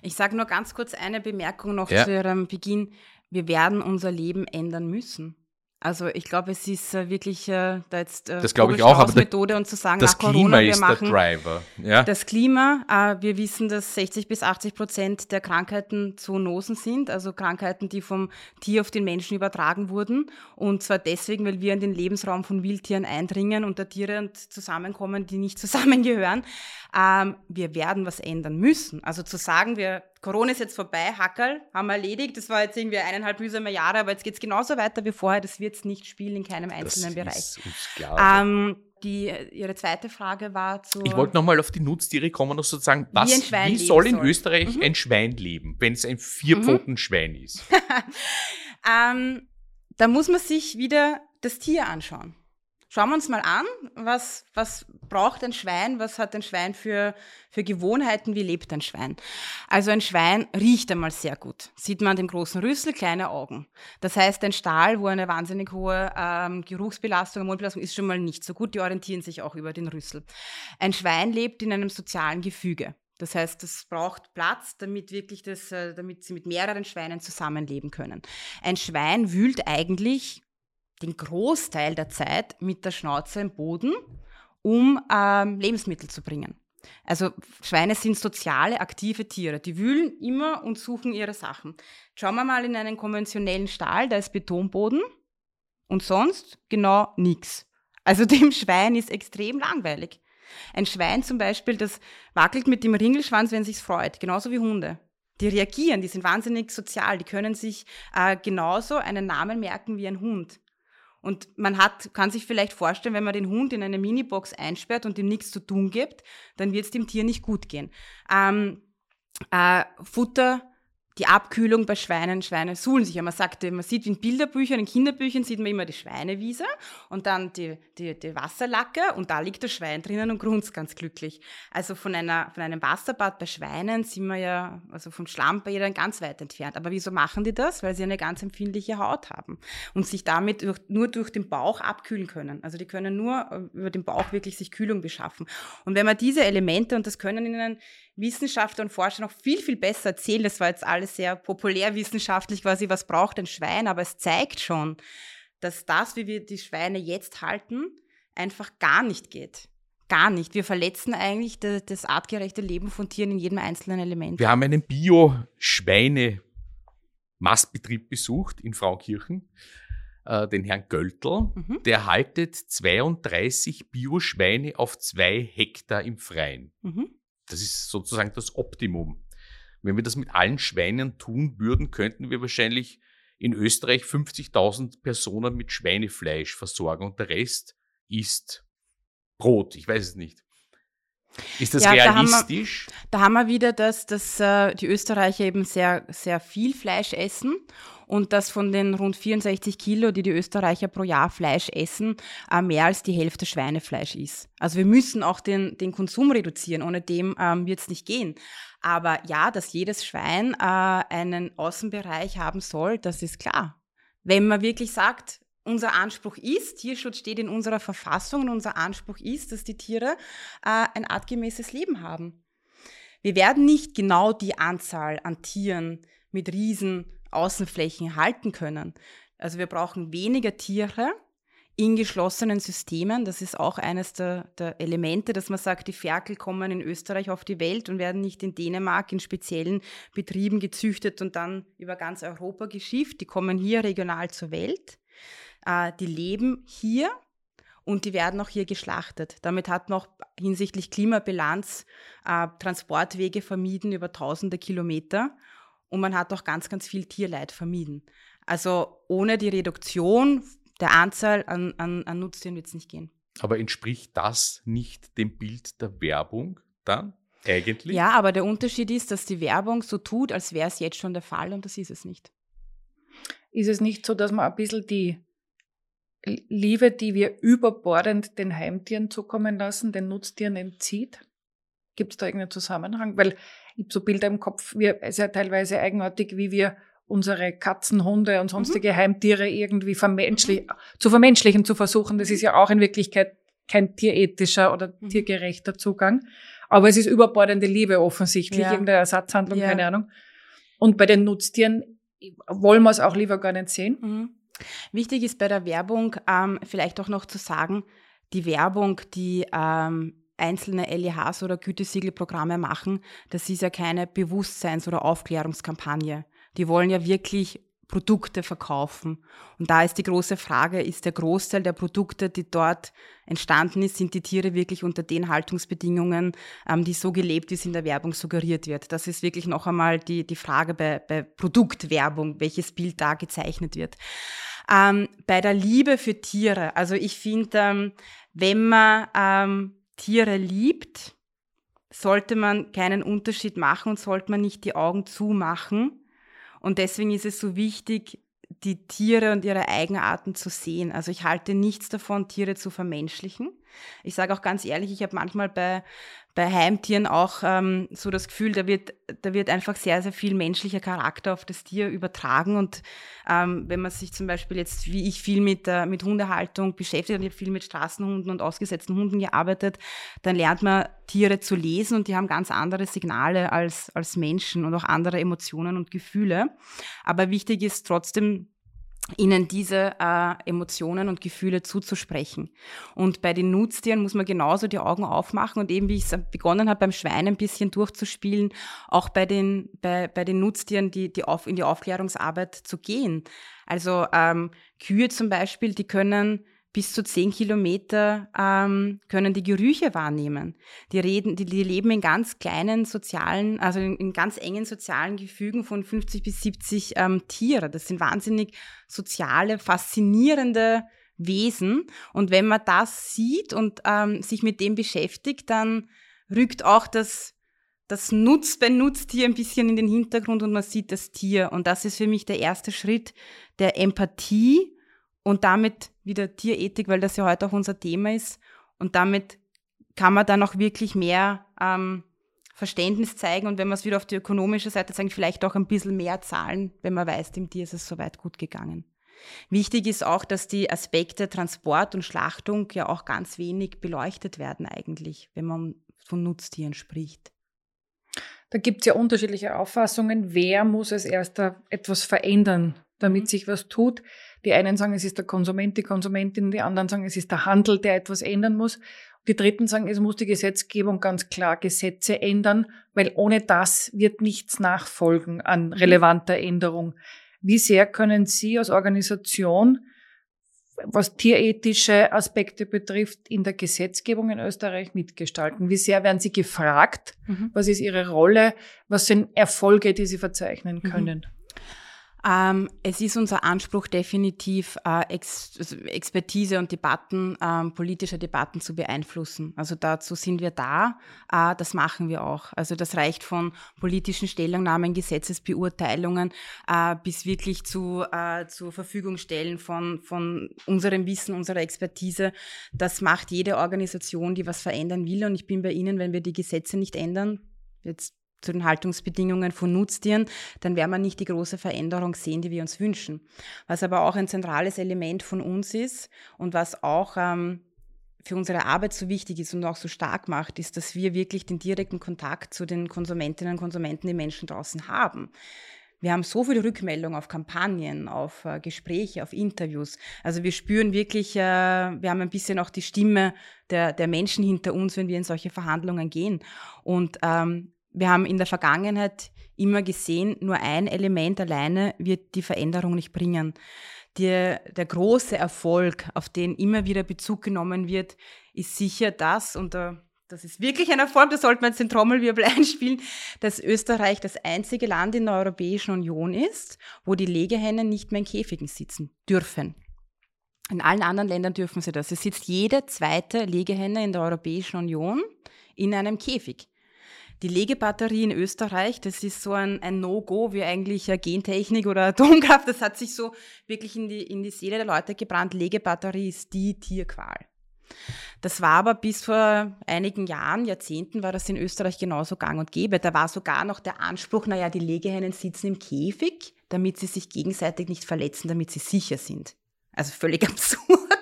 Ich sage nur ganz kurz eine Bemerkung noch ja. zu Ihrem Beginn. Wir werden unser Leben ändern müssen. Also ich glaube, es ist äh, wirklich äh, da jetzt äh, das glaube ich auch, aber Methode und zu sagen, das nach Klima Corona, ist machen der Driver. Ja? Das Klima, äh, wir wissen, dass 60 bis 80 Prozent der Krankheiten Zoonosen sind, also Krankheiten, die vom Tier auf den Menschen übertragen wurden. Und zwar deswegen, weil wir in den Lebensraum von Wildtieren eindringen und da Tiere zusammenkommen, die nicht zusammengehören. Ähm, wir werden was ändern müssen. Also zu sagen, wir Corona ist jetzt vorbei, Hackerl, haben wir erledigt. Das war jetzt irgendwie eineinhalb mühsame Jahre, aber jetzt geht es genauso weiter wie vorher. Das wird es nicht spielen in keinem einzelnen das Bereich. Ist uns klar. Ähm, die, Ihre zweite Frage war zu. Ich wollte nochmal auf die Nutztiere kommen und sozusagen, was, wie, wie soll in soll. Österreich mhm. ein Schwein leben, wenn es ein Vierpfoten-Schwein mhm. ist? ähm, da muss man sich wieder das Tier anschauen. Schauen wir uns mal an, was, was braucht ein Schwein, was hat ein Schwein für, für Gewohnheiten, wie lebt ein Schwein. Also ein Schwein riecht einmal sehr gut. Sieht man an dem großen Rüssel, kleine Augen. Das heißt, ein Stahl, wo eine wahnsinnig hohe ähm, Geruchsbelastung, Ammoniakbelastung ist schon mal nicht so gut, die orientieren sich auch über den Rüssel. Ein Schwein lebt in einem sozialen Gefüge. Das heißt, es braucht Platz, damit wirklich das, äh, damit sie mit mehreren Schweinen zusammenleben können. Ein Schwein wühlt eigentlich den Großteil der Zeit mit der Schnauze im Boden, um ähm, Lebensmittel zu bringen. Also Schweine sind soziale, aktive Tiere. Die wühlen immer und suchen ihre Sachen. Schauen wir mal in einen konventionellen Stall, da ist Betonboden und sonst genau nichts. Also dem Schwein ist extrem langweilig. Ein Schwein zum Beispiel, das wackelt mit dem Ringelschwanz, wenn es sich freut, genauso wie Hunde. Die reagieren, die sind wahnsinnig sozial, die können sich äh, genauso einen Namen merken wie ein Hund. Und man hat, kann sich vielleicht vorstellen, wenn man den Hund in eine Minibox einsperrt und ihm nichts zu tun gibt, dann wird es dem Tier nicht gut gehen. Ähm, äh, Futter die Abkühlung bei Schweinen, Schweine suhlen sich. Ja, man sagt, man sieht in Bilderbüchern, in Kinderbüchern sieht man immer die Schweinewiese und dann die, die, die Wasserlacke und da liegt das Schwein drinnen und grunzt ganz glücklich. Also von, einer, von einem Wasserbad bei Schweinen sind wir ja, also vom Schlammbädern ganz weit entfernt. Aber wieso machen die das? Weil sie eine ganz empfindliche Haut haben und sich damit durch, nur durch den Bauch abkühlen können. Also die können nur äh, über den Bauch wirklich sich Kühlung beschaffen. Und wenn man diese Elemente, und das können ihnen Wissenschaftler und Forscher noch viel, viel besser erzählen. Das war jetzt alles sehr populärwissenschaftlich quasi, was braucht ein Schwein, aber es zeigt schon, dass das, wie wir die Schweine jetzt halten, einfach gar nicht geht. Gar nicht. Wir verletzen eigentlich das artgerechte Leben von Tieren in jedem einzelnen Element. Wir haben einen Bio-Schweine-Mastbetrieb besucht in Fraukirchen, äh, den Herrn Göltl. Mhm. Der haltet 32 Bio-Schweine auf zwei Hektar im Freien. Mhm. Das ist sozusagen das Optimum. Wenn wir das mit allen Schweinen tun würden, könnten wir wahrscheinlich in Österreich 50.000 Personen mit Schweinefleisch versorgen und der Rest ist Brot. Ich weiß es nicht. Ist das ja, realistisch? Da haben, wir, da haben wir wieder, dass, dass äh, die Österreicher eben sehr, sehr viel Fleisch essen und dass von den rund 64 Kilo, die die Österreicher pro Jahr Fleisch essen, äh, mehr als die Hälfte Schweinefleisch ist. Also wir müssen auch den, den Konsum reduzieren, ohne dem ähm, wird es nicht gehen. Aber ja, dass jedes Schwein äh, einen Außenbereich haben soll, das ist klar. Wenn man wirklich sagt, unser Anspruch ist, Tierschutz steht in unserer Verfassung und unser Anspruch ist, dass die Tiere äh, ein artgemäßes Leben haben. Wir werden nicht genau die Anzahl an Tieren mit riesen Außenflächen halten können. Also wir brauchen weniger Tiere in geschlossenen Systemen. Das ist auch eines der, der, Elemente, dass man sagt, die Ferkel kommen in Österreich auf die Welt und werden nicht in Dänemark in speziellen Betrieben gezüchtet und dann über ganz Europa geschifft. Die kommen hier regional zur Welt. Äh, die leben hier und die werden auch hier geschlachtet. Damit hat man auch hinsichtlich Klimabilanz äh, Transportwege vermieden über tausende Kilometer und man hat auch ganz, ganz viel Tierleid vermieden. Also ohne die Reduktion der Anzahl an, an, an Nutztieren wird es nicht gehen. Aber entspricht das nicht dem Bild der Werbung dann eigentlich? Ja, aber der Unterschied ist, dass die Werbung so tut, als wäre es jetzt schon der Fall und das ist es nicht. Ist es nicht so, dass man ein bisschen die Liebe, die wir überbordend den Heimtieren zukommen lassen, den Nutztieren entzieht? Gibt es da irgendeinen Zusammenhang? Weil ich habe so Bilder im Kopf, wir, es ist ja teilweise eigenartig, wie wir unsere Katzen, Hunde und sonstige mhm. Heimtiere irgendwie vermenschlich, mhm. zu vermenschlichen zu versuchen. Das ist ja auch in Wirklichkeit kein tierethischer oder mhm. tiergerechter Zugang. Aber es ist überbordende Liebe offensichtlich, ja. irgendeine Ersatzhandlung, ja. keine Ahnung. Und bei den Nutztieren wollen wir es auch lieber gar nicht sehen. Mhm. Wichtig ist bei der Werbung ähm, vielleicht auch noch zu sagen, die Werbung, die ähm, einzelne LEHs oder Gütesiegelprogramme machen, das ist ja keine Bewusstseins- oder Aufklärungskampagne. Die wollen ja wirklich Produkte verkaufen. Und da ist die große Frage, ist der Großteil der Produkte, die dort entstanden ist, sind die Tiere wirklich unter den Haltungsbedingungen, ähm, die so gelebt, wie es in der Werbung suggeriert wird? Das ist wirklich noch einmal die, die Frage bei, bei Produktwerbung, welches Bild da gezeichnet wird. Ähm, bei der Liebe für Tiere, also ich finde, ähm, wenn man ähm, Tiere liebt, sollte man keinen Unterschied machen und sollte man nicht die Augen zumachen. Und deswegen ist es so wichtig, die Tiere und ihre Eigenarten zu sehen. Also ich halte nichts davon, Tiere zu vermenschlichen. Ich sage auch ganz ehrlich, ich habe manchmal bei, bei Heimtieren auch ähm, so das Gefühl, da wird, da wird einfach sehr, sehr viel menschlicher Charakter auf das Tier übertragen. Und ähm, wenn man sich zum Beispiel jetzt, wie ich viel mit, äh, mit Hundehaltung beschäftigt und ich habe viel mit Straßenhunden und ausgesetzten Hunden gearbeitet, dann lernt man Tiere zu lesen und die haben ganz andere Signale als, als Menschen und auch andere Emotionen und Gefühle. Aber wichtig ist trotzdem, ihnen diese äh, Emotionen und Gefühle zuzusprechen. Und bei den Nutztieren muss man genauso die Augen aufmachen und eben wie ich es begonnen habe, beim Schwein ein bisschen durchzuspielen, auch bei den, bei, bei den Nutztieren die, die auf, in die Aufklärungsarbeit zu gehen. Also ähm, Kühe zum Beispiel, die können bis zu zehn Kilometer ähm, können die Gerüche wahrnehmen. Die, reden, die, die leben in ganz kleinen sozialen, also in, in, ganz engen sozialen Gefügen von 50 bis 70 ähm, Tiere. Das sind wahnsinnig soziale, faszinierende Wesen. Und wenn man das sieht und ähm, sich mit dem beschäftigt, dann rückt auch das das Nutz beim Nutztier ein bisschen in den Hintergrund und man sieht das Tier. Und das ist für mich der erste Schritt der Empathie und damit wieder Tierethik, weil das ja heute auch unser Thema ist. Und damit kann man dann auch wirklich mehr ähm, Verständnis zeigen und wenn man es wieder auf die ökonomische Seite sagen, vielleicht auch ein bisschen mehr zahlen, wenn man weiß, dem Tier ist es soweit gut gegangen. Wichtig ist auch, dass die Aspekte Transport und Schlachtung ja auch ganz wenig beleuchtet werden eigentlich, wenn man von Nutztieren spricht. Da gibt es ja unterschiedliche Auffassungen. Wer muss als erster etwas verändern, damit mhm. sich was tut? Die einen sagen, es ist der Konsument, die Konsumentin, die anderen sagen, es ist der Handel, der etwas ändern muss. Die Dritten sagen, es muss die Gesetzgebung ganz klar Gesetze ändern, weil ohne das wird nichts nachfolgen an relevanter Änderung. Wie sehr können Sie als Organisation, was tierethische Aspekte betrifft, in der Gesetzgebung in Österreich mitgestalten? Wie sehr werden Sie gefragt? Mhm. Was ist Ihre Rolle? Was sind Erfolge, die Sie verzeichnen mhm. können? Mhm. Ähm, es ist unser Anspruch definitiv, äh, Ex also Expertise und Debatten, ähm, politische Debatten zu beeinflussen. Also dazu sind wir da, äh, das machen wir auch. Also das reicht von politischen Stellungnahmen, Gesetzesbeurteilungen äh, bis wirklich zu äh, zur Verfügung stellen von, von unserem Wissen, unserer Expertise. Das macht jede Organisation, die was verändern will. Und ich bin bei Ihnen, wenn wir die Gesetze nicht ändern, jetzt zu den Haltungsbedingungen von Nutztieren, dann werden wir nicht die große Veränderung sehen, die wir uns wünschen. Was aber auch ein zentrales Element von uns ist und was auch ähm, für unsere Arbeit so wichtig ist und auch so stark macht, ist, dass wir wirklich den direkten Kontakt zu den Konsumentinnen und Konsumenten, die Menschen draußen haben. Wir haben so viele Rückmeldungen auf Kampagnen, auf äh, Gespräche, auf Interviews. Also wir spüren wirklich, äh, wir haben ein bisschen auch die Stimme der, der Menschen hinter uns, wenn wir in solche Verhandlungen gehen. Und ähm, wir haben in der Vergangenheit immer gesehen, nur ein Element alleine wird die Veränderung nicht bringen. Der, der große Erfolg, auf den immer wieder Bezug genommen wird, ist sicher das, und das ist wirklich ein Erfolg, da sollte man jetzt den Trommelwirbel einspielen, dass Österreich das einzige Land in der Europäischen Union ist, wo die Legehennen nicht mehr in Käfigen sitzen dürfen. In allen anderen Ländern dürfen sie das. Es sitzt jede zweite Legehenne in der Europäischen Union in einem Käfig. Die Legebatterie in Österreich, das ist so ein, ein No-Go wie eigentlich Gentechnik oder Atomkraft. Das hat sich so wirklich in die, in die Seele der Leute gebrannt. Legebatterie ist die Tierqual. Das war aber bis vor einigen Jahren, Jahrzehnten, war das in Österreich genauso gang und gäbe. Da war sogar noch der Anspruch, naja, die Legehennen sitzen im Käfig, damit sie sich gegenseitig nicht verletzen, damit sie sicher sind. Also völlig absurd.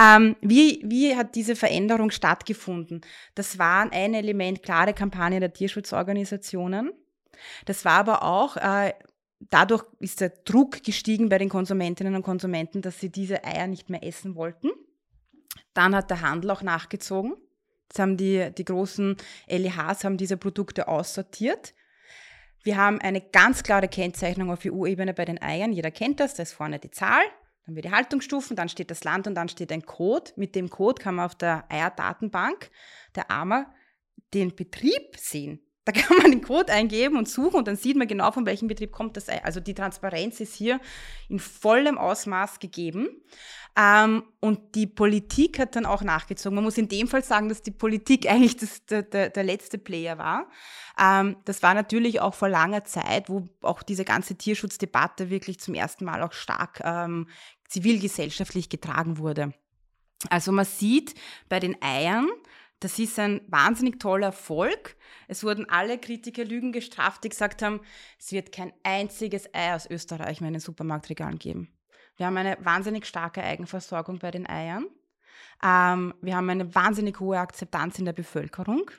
Ähm, wie, wie hat diese Veränderung stattgefunden? Das war ein Element, klare Kampagne der Tierschutzorganisationen. Das war aber auch, äh, dadurch ist der Druck gestiegen bei den Konsumentinnen und Konsumenten, dass sie diese Eier nicht mehr essen wollten. Dann hat der Handel auch nachgezogen. Jetzt haben die, die großen LEHs haben diese Produkte aussortiert. Wir haben eine ganz klare Kennzeichnung auf EU-Ebene bei den Eiern. Jeder kennt das, da ist vorne die Zahl, dann haben wir die Haltungsstufen, dann steht das Land und dann steht ein Code. Mit dem Code kann man auf der Eierdatenbank der AMA den Betrieb sehen. Da kann man den Code eingeben und suchen und dann sieht man genau, von welchem Betrieb kommt das. Also die Transparenz ist hier in vollem Ausmaß gegeben. Ähm, und die Politik hat dann auch nachgezogen. Man muss in dem Fall sagen, dass die Politik eigentlich das, der, der, der letzte Player war. Ähm, das war natürlich auch vor langer Zeit, wo auch diese ganze Tierschutzdebatte wirklich zum ersten Mal auch stark ähm, zivilgesellschaftlich getragen wurde. Also man sieht bei den Eiern, das ist ein wahnsinnig toller Erfolg. Es wurden alle Kritiker Lügen gestraft, die gesagt haben, es wird kein einziges Ei aus Österreich mehr in den Supermarktregalen geben. Wir haben eine wahnsinnig starke Eigenversorgung bei den Eiern. Ähm, wir haben eine wahnsinnig hohe Akzeptanz in der Bevölkerung.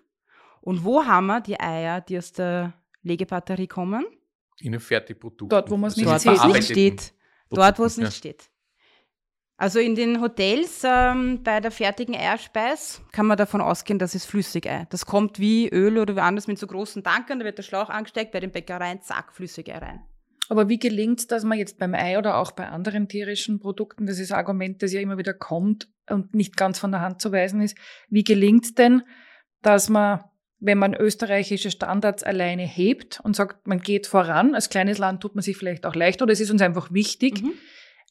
Und wo haben wir die Eier, die aus der Legebatterie kommen? In einem Fertigprodukt. Dort, wo man es nicht, nicht steht. Dort, wo es nicht steht. Also in den Hotels ähm, bei der fertigen Eierspeis kann man davon ausgehen, das ist Flüssigei. Das kommt wie Öl oder wie anders mit so großen Tankern, da wird der Schlauch angesteckt, bei den Bäckereien, zack, Flüssigei rein. Aber wie gelingt es, dass man jetzt beim Ei oder auch bei anderen tierischen Produkten, das ist ein Argument, das ja immer wieder kommt und nicht ganz von der Hand zu weisen ist, wie gelingt es denn, dass man, wenn man österreichische Standards alleine hebt und sagt, man geht voran, als kleines Land tut man sich vielleicht auch leicht oder es ist uns einfach wichtig, mhm.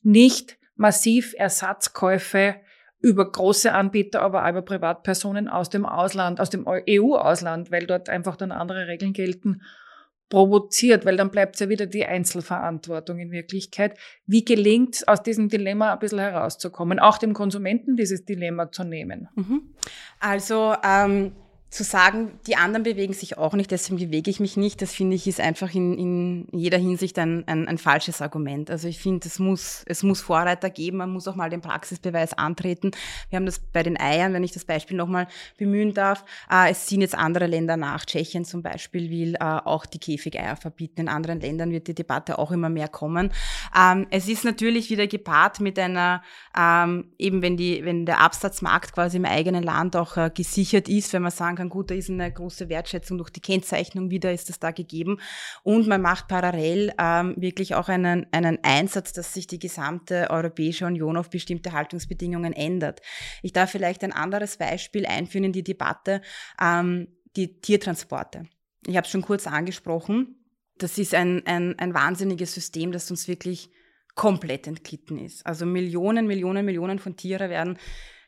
nicht massiv Ersatzkäufe über große Anbieter, aber auch über Privatpersonen aus dem Ausland, aus dem EU-Ausland, weil dort einfach dann andere Regeln gelten, provoziert, weil dann bleibt es ja wieder die Einzelverantwortung in Wirklichkeit. Wie gelingt es, aus diesem Dilemma ein bisschen herauszukommen, auch dem Konsumenten dieses Dilemma zu nehmen? Mhm. Also ähm, zu sagen, die anderen bewegen sich auch nicht, deswegen bewege ich mich nicht, das finde ich ist einfach in, in jeder Hinsicht ein, ein, ein falsches Argument. Also ich finde, es muss, es muss Vorreiter geben, man muss auch mal den Praxisbeweis antreten. Wir haben das bei den Eiern, wenn ich das Beispiel nochmal bemühen darf, äh, es ziehen jetzt andere Länder nach. Tschechien zum Beispiel will äh, auch die Käfigeier verbieten. In anderen Ländern wird die Debatte auch immer mehr kommen. Ähm, es ist natürlich wieder gepaart mit einer, ähm, eben wenn, die, wenn der Absatzmarkt quasi im eigenen Land auch äh, gesichert ist, wenn man sagen kann, gut, da ist eine große Wertschätzung durch die Kennzeichnung wieder, ist das da gegeben. Und man macht parallel ähm, wirklich auch einen, einen Einsatz, dass sich die gesamte Europäische Union auf bestimmte Haltungsbedingungen ändert. Ich darf vielleicht ein anderes Beispiel einführen in die Debatte, ähm, die Tiertransporte. Ich habe es schon kurz angesprochen. Das ist ein, ein, ein wahnsinniges System, das uns wirklich komplett entglitten ist. Also Millionen, Millionen, Millionen von Tiere werden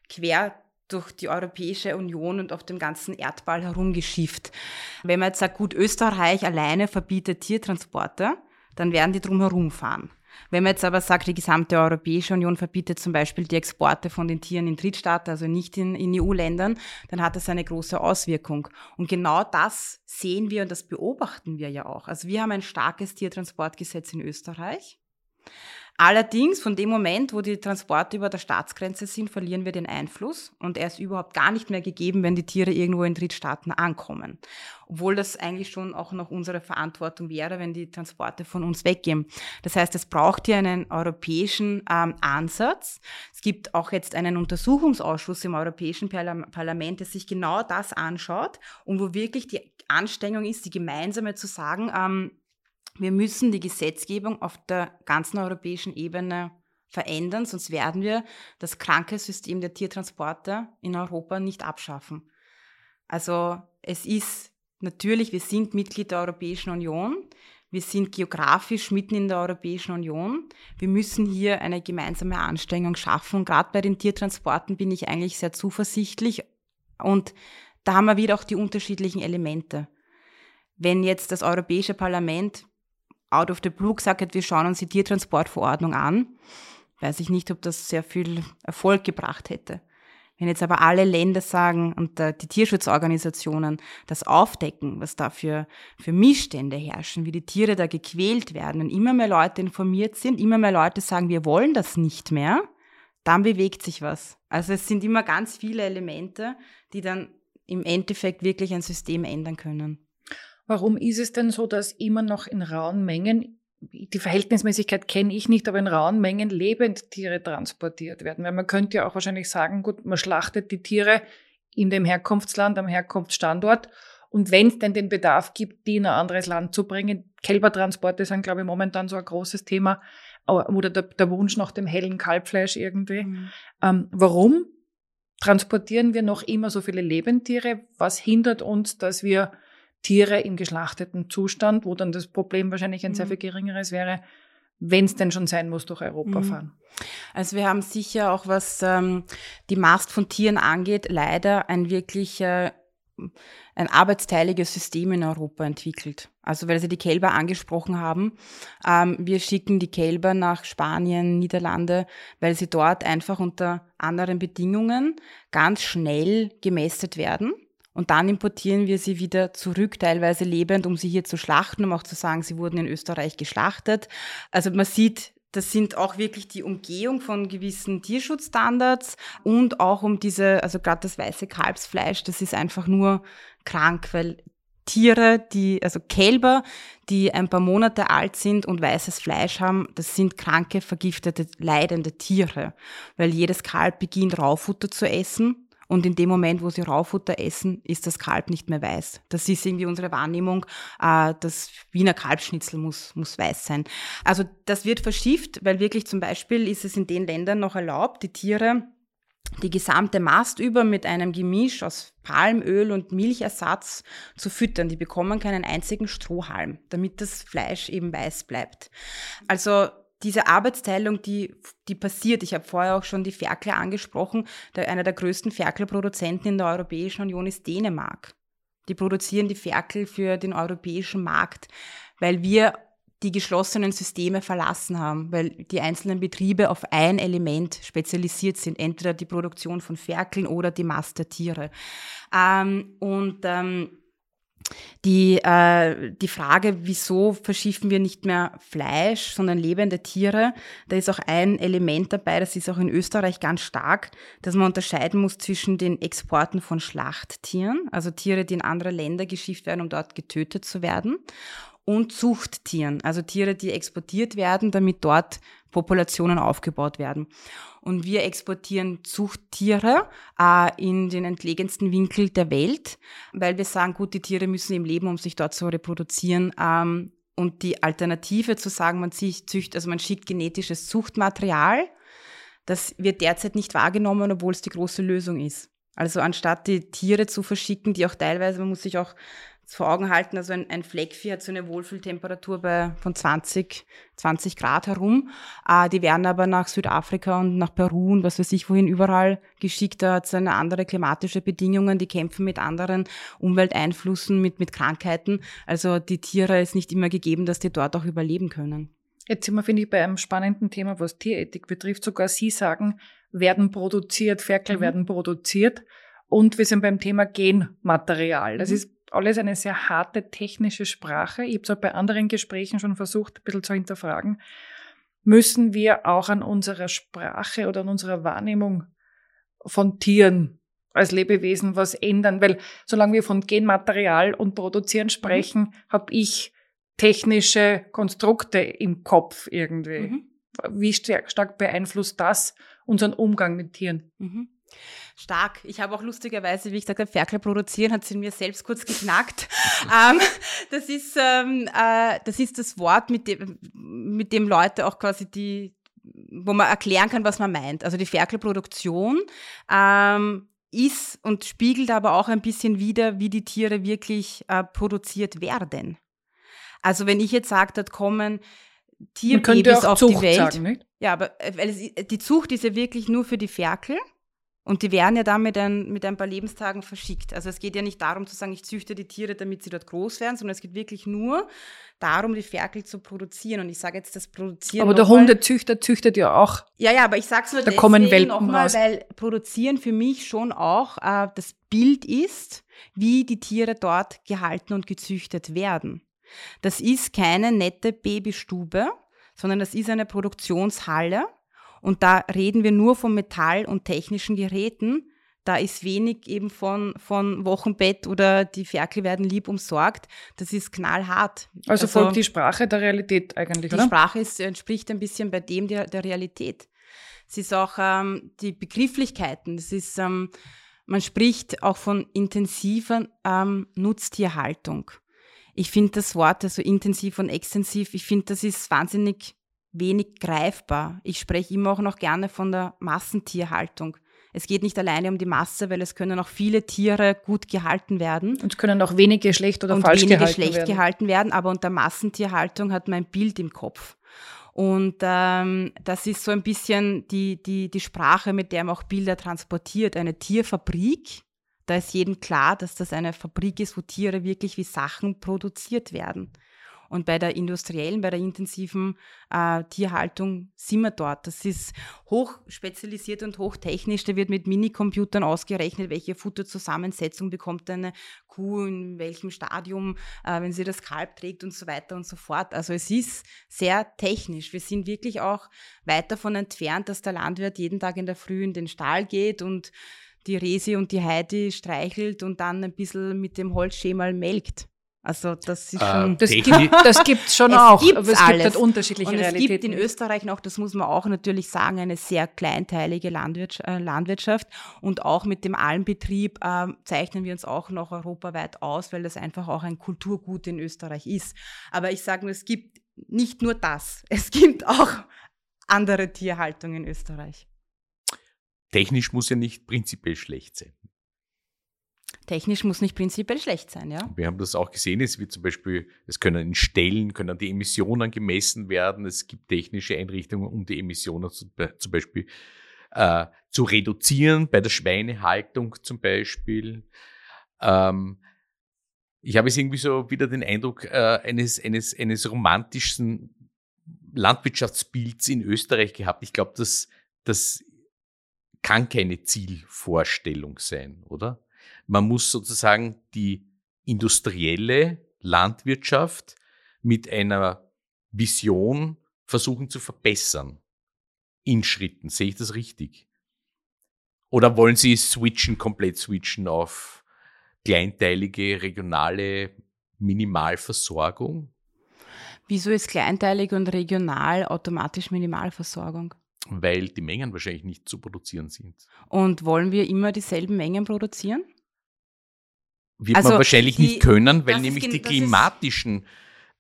quer durch die Europäische Union und auf dem ganzen Erdball herumgeschifft. Wenn man jetzt sagt, gut, Österreich alleine verbietet Tiertransporte, dann werden die drum herumfahren. Wenn man jetzt aber sagt, die gesamte Europäische Union verbietet zum Beispiel die Exporte von den Tieren in Drittstaaten, also nicht in, in EU-Ländern, dann hat das eine große Auswirkung. Und genau das sehen wir und das beobachten wir ja auch. Also wir haben ein starkes Tiertransportgesetz in Österreich. Allerdings von dem Moment, wo die Transporte über der Staatsgrenze sind, verlieren wir den Einfluss und er ist überhaupt gar nicht mehr gegeben, wenn die Tiere irgendwo in Drittstaaten ankommen. Obwohl das eigentlich schon auch noch unsere Verantwortung wäre, wenn die Transporte von uns weggehen. Das heißt, es braucht hier einen europäischen ähm, Ansatz. Es gibt auch jetzt einen Untersuchungsausschuss im Europäischen Parlament, der sich genau das anschaut und wo wirklich die Anstrengung ist, die gemeinsame zu sagen, ähm, wir müssen die Gesetzgebung auf der ganzen europäischen Ebene verändern, sonst werden wir das kranke System der Tiertransporte in Europa nicht abschaffen. Also es ist natürlich, wir sind Mitglied der Europäischen Union, wir sind geografisch mitten in der Europäischen Union. Wir müssen hier eine gemeinsame Anstrengung schaffen. Gerade bei den Tiertransporten bin ich eigentlich sehr zuversichtlich. Und da haben wir wieder auch die unterschiedlichen Elemente. Wenn jetzt das Europäische Parlament out of the blue gesagt hat, wir schauen uns die Tiertransportverordnung an, weiß ich nicht, ob das sehr viel Erfolg gebracht hätte. Wenn jetzt aber alle Länder sagen und die Tierschutzorganisationen das aufdecken, was da für, für Missstände herrschen, wie die Tiere da gequält werden und immer mehr Leute informiert sind, immer mehr Leute sagen, wir wollen das nicht mehr, dann bewegt sich was. Also es sind immer ganz viele Elemente, die dann im Endeffekt wirklich ein System ändern können. Warum ist es denn so, dass immer noch in rauen Mengen, die Verhältnismäßigkeit kenne ich nicht, aber in rauen Mengen Lebendtiere transportiert werden? Weil man könnte ja auch wahrscheinlich sagen, gut, man schlachtet die Tiere in dem Herkunftsland, am Herkunftsstandort. Und wenn es denn den Bedarf gibt, die in ein anderes Land zu bringen, Kälbertransporte sind, glaube ich, momentan so ein großes Thema, oder der, der Wunsch nach dem hellen Kalbfleisch irgendwie. Mhm. Ähm, warum transportieren wir noch immer so viele Lebendtiere? Was hindert uns, dass wir Tiere im geschlachteten Zustand, wo dann das Problem wahrscheinlich ein mhm. sehr viel geringeres wäre, wenn es denn schon sein muss, durch Europa mhm. fahren. Also wir haben sicher auch, was ähm, die Mast von Tieren angeht, leider ein wirklich äh, ein arbeitsteiliges System in Europa entwickelt. Also weil Sie die Kälber angesprochen haben. Ähm, wir schicken die Kälber nach Spanien, Niederlande, weil sie dort einfach unter anderen Bedingungen ganz schnell gemästet werden und dann importieren wir sie wieder zurück, teilweise lebend, um sie hier zu schlachten, um auch zu sagen, sie wurden in Österreich geschlachtet. Also man sieht, das sind auch wirklich die Umgehung von gewissen Tierschutzstandards und auch um diese, also gerade das weiße Kalbsfleisch, das ist einfach nur krank, weil Tiere, die, also Kälber, die ein paar Monate alt sind und weißes Fleisch haben, das sind kranke, vergiftete, leidende Tiere. Weil jedes Kalb beginnt Raufutter zu essen und in dem Moment, wo sie Raufutter essen, ist das Kalb nicht mehr weiß. Das ist irgendwie unsere Wahrnehmung, äh, das Wiener Kalbschnitzel muss, muss weiß sein. Also das wird verschifft, weil wirklich zum Beispiel ist es in den Ländern noch erlaubt, die Tiere die gesamte Mast über mit einem Gemisch aus Palmöl und Milchersatz zu füttern. Die bekommen keinen einzigen Strohhalm, damit das Fleisch eben weiß bleibt. Also diese Arbeitsteilung, die, die passiert, ich habe vorher auch schon die Ferkler angesprochen, der, einer der größten Ferkelproduzenten in der Europäischen Union ist Dänemark. Die produzieren die Ferkel für den europäischen Markt, weil wir die geschlossenen Systeme verlassen haben, weil die einzelnen Betriebe auf ein Element spezialisiert sind, entweder die Produktion von Ferkeln oder die Mast der Tiere. Ähm, und ähm, die, äh, die Frage, wieso verschiffen wir nicht mehr Fleisch, sondern lebende Tiere, da ist auch ein Element dabei, das ist auch in Österreich ganz stark, dass man unterscheiden muss zwischen den Exporten von Schlachttieren, also Tiere, die in andere Länder geschifft werden, um dort getötet zu werden, und Zuchttieren, also Tiere, die exportiert werden, damit dort Populationen aufgebaut werden. Und wir exportieren Zuchttiere äh, in den entlegensten Winkel der Welt, weil wir sagen, gut, die Tiere müssen eben leben, um sich dort zu reproduzieren. Ähm, und die Alternative zu sagen, man züchtet, also man schickt genetisches Zuchtmaterial, das wird derzeit nicht wahrgenommen, obwohl es die große Lösung ist. Also anstatt die Tiere zu verschicken, die auch teilweise, man muss sich auch vor Augen halten, also ein, ein Fleckvieh hat so eine Wohlfühltemperatur bei, von 20, 20 Grad herum. Äh, die werden aber nach Südafrika und nach Peru und was weiß ich wohin überall geschickt. Da hat es eine andere klimatische Bedingungen, die kämpfen mit anderen Umwelteinflüssen, mit, mit Krankheiten. Also die Tiere ist nicht immer gegeben, dass die dort auch überleben können. Jetzt sind wir, finde ich, bei einem spannenden Thema, was Tierethik betrifft. Sogar Sie sagen, werden produziert, Ferkel mhm. werden produziert. Und wir sind beim Thema Genmaterial. Das mhm. ist alles eine sehr harte technische Sprache. Ich habe es auch bei anderen Gesprächen schon versucht, ein bisschen zu hinterfragen. Müssen wir auch an unserer Sprache oder an unserer Wahrnehmung von Tieren als Lebewesen was ändern? Weil solange wir von Genmaterial und Produzieren sprechen, mhm. habe ich technische Konstrukte im Kopf irgendwie. Mhm. Wie stark beeinflusst das unseren Umgang mit Tieren? Mhm. Stark. Ich habe auch lustigerweise, wie ich gesagt habe, Ferkel produzieren, hat sie mir selbst kurz geknackt. ähm, das, ist, ähm, äh, das ist das Wort, mit dem, mit dem Leute auch quasi die, wo man erklären kann, was man meint. Also die Ferkelproduktion ähm, ist und spiegelt aber auch ein bisschen wider, wie die Tiere wirklich äh, produziert werden. Also wenn ich jetzt sage, dort kommen Tierbabys auf Zucht die Welt. Sagen? Ja, aber äh, weil es, die Zucht ist ja wirklich nur für die Ferkel. Und die werden ja dann mit ein, mit ein paar Lebenstagen verschickt. Also es geht ja nicht darum zu sagen, ich züchte die Tiere, damit sie dort groß werden, sondern es geht wirklich nur darum, die Ferkel zu produzieren. Und ich sage jetzt das Produzieren. Aber der Hundezüchter züchtet ja auch. Ja, ja, aber ich sage es nur da deswegen kommen Welpen nochmal, raus. weil Produzieren für mich schon auch äh, das Bild ist, wie die Tiere dort gehalten und gezüchtet werden. Das ist keine nette Babystube, sondern das ist eine Produktionshalle und da reden wir nur von Metall- und technischen Geräten. Da ist wenig eben von, von Wochenbett oder die Ferkel werden lieb umsorgt. Das ist knallhart. Also, also folgt die Sprache der Realität eigentlich, die oder? Die Sprache ist, entspricht ein bisschen bei dem der, der Realität. Es ist auch ähm, die Begrifflichkeiten. Es ist, ähm, man spricht auch von intensiver ähm, Nutztierhaltung. Ich finde das Wort, also intensiv und extensiv, ich finde, das ist wahnsinnig wenig greifbar. Ich spreche immer auch noch gerne von der Massentierhaltung. Es geht nicht alleine um die Masse, weil es können auch viele Tiere gut gehalten werden. Und können auch wenige schlecht oder und falsch wenige gehalten schlecht werden. gehalten werden. Aber unter Massentierhaltung hat man ein Bild im Kopf. Und ähm, das ist so ein bisschen die, die, die Sprache, mit der man auch Bilder transportiert. Eine Tierfabrik, da ist jedem klar, dass das eine Fabrik ist, wo Tiere wirklich wie Sachen produziert werden. Und bei der industriellen, bei der intensiven äh, Tierhaltung sind wir dort. Das ist hoch spezialisiert und hochtechnisch. Da wird mit Minicomputern ausgerechnet, welche Futterzusammensetzung bekommt eine Kuh, in welchem Stadium, äh, wenn sie das Kalb trägt und so weiter und so fort. Also es ist sehr technisch. Wir sind wirklich auch weit davon entfernt, dass der Landwirt jeden Tag in der Früh in den Stall geht und die Resi und die Heidi streichelt und dann ein bisschen mit dem Holzschemal melkt. Also das ist schon. Äh, das gibt das gibt's schon es auch, gibt's aber es alles. gibt halt unterschiedliche und es Realitäten. gibt in Österreich noch, das muss man auch natürlich sagen, eine sehr kleinteilige Landwirtschaft, äh, Landwirtschaft und auch mit dem Almbetrieb äh, zeichnen wir uns auch noch europaweit aus, weil das einfach auch ein Kulturgut in Österreich ist. Aber ich sage nur, es gibt nicht nur das, es gibt auch andere Tierhaltung in Österreich. Technisch muss ja nicht prinzipiell schlecht sein. Technisch muss nicht prinzipiell schlecht sein, ja. Wir haben das auch gesehen, es wird zum Beispiel, es können in Stellen, können die Emissionen gemessen werden, es gibt technische Einrichtungen, um die Emissionen zu, zum Beispiel äh, zu reduzieren, bei der Schweinehaltung zum Beispiel. Ähm, ich habe jetzt irgendwie so wieder den Eindruck äh, eines, eines, eines romantischen Landwirtschaftsbilds in Österreich gehabt. Ich glaube, das, das kann keine Zielvorstellung sein, oder? Man muss sozusagen die industrielle Landwirtschaft mit einer Vision versuchen zu verbessern. In Schritten. Sehe ich das richtig? Oder wollen Sie switchen, komplett switchen auf kleinteilige, regionale Minimalversorgung? Wieso ist kleinteilig und regional automatisch Minimalversorgung? Weil die Mengen wahrscheinlich nicht zu produzieren sind. Und wollen wir immer dieselben Mengen produzieren? Wird Also man wahrscheinlich die- nicht können, weil nämlich die klimatischen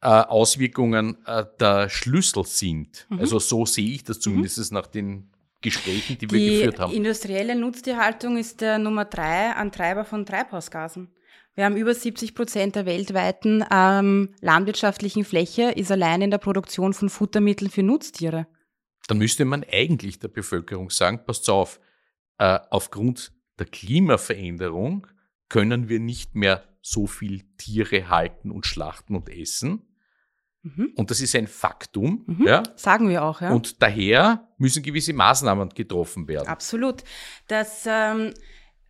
äh, Auswirkungen äh, der Schlüssel sind. Mhm. Also so sehe ich das zumindest nach den Gesprächen, die wir Die geführt haben. industrielle Nutztierhaltung ist der Nummer drei Antreiber von Treibhausgasen. Wir haben über 70 Prozent der weltweiten ähm, landwirtschaftlichen Fläche ist allein in der Produktion von Futtermitteln für Nutztiere. Dann müsste man eigentlich der Bevölkerung sagen, passt auf, äh, aufgrund der Klimaveränderung können wir nicht mehr so viel Tiere halten und schlachten und essen. Mhm. Und das ist ein Faktum. Mhm. Ja? Sagen wir auch, ja. Und daher müssen gewisse Maßnahmen getroffen werden. Absolut. Das, ähm,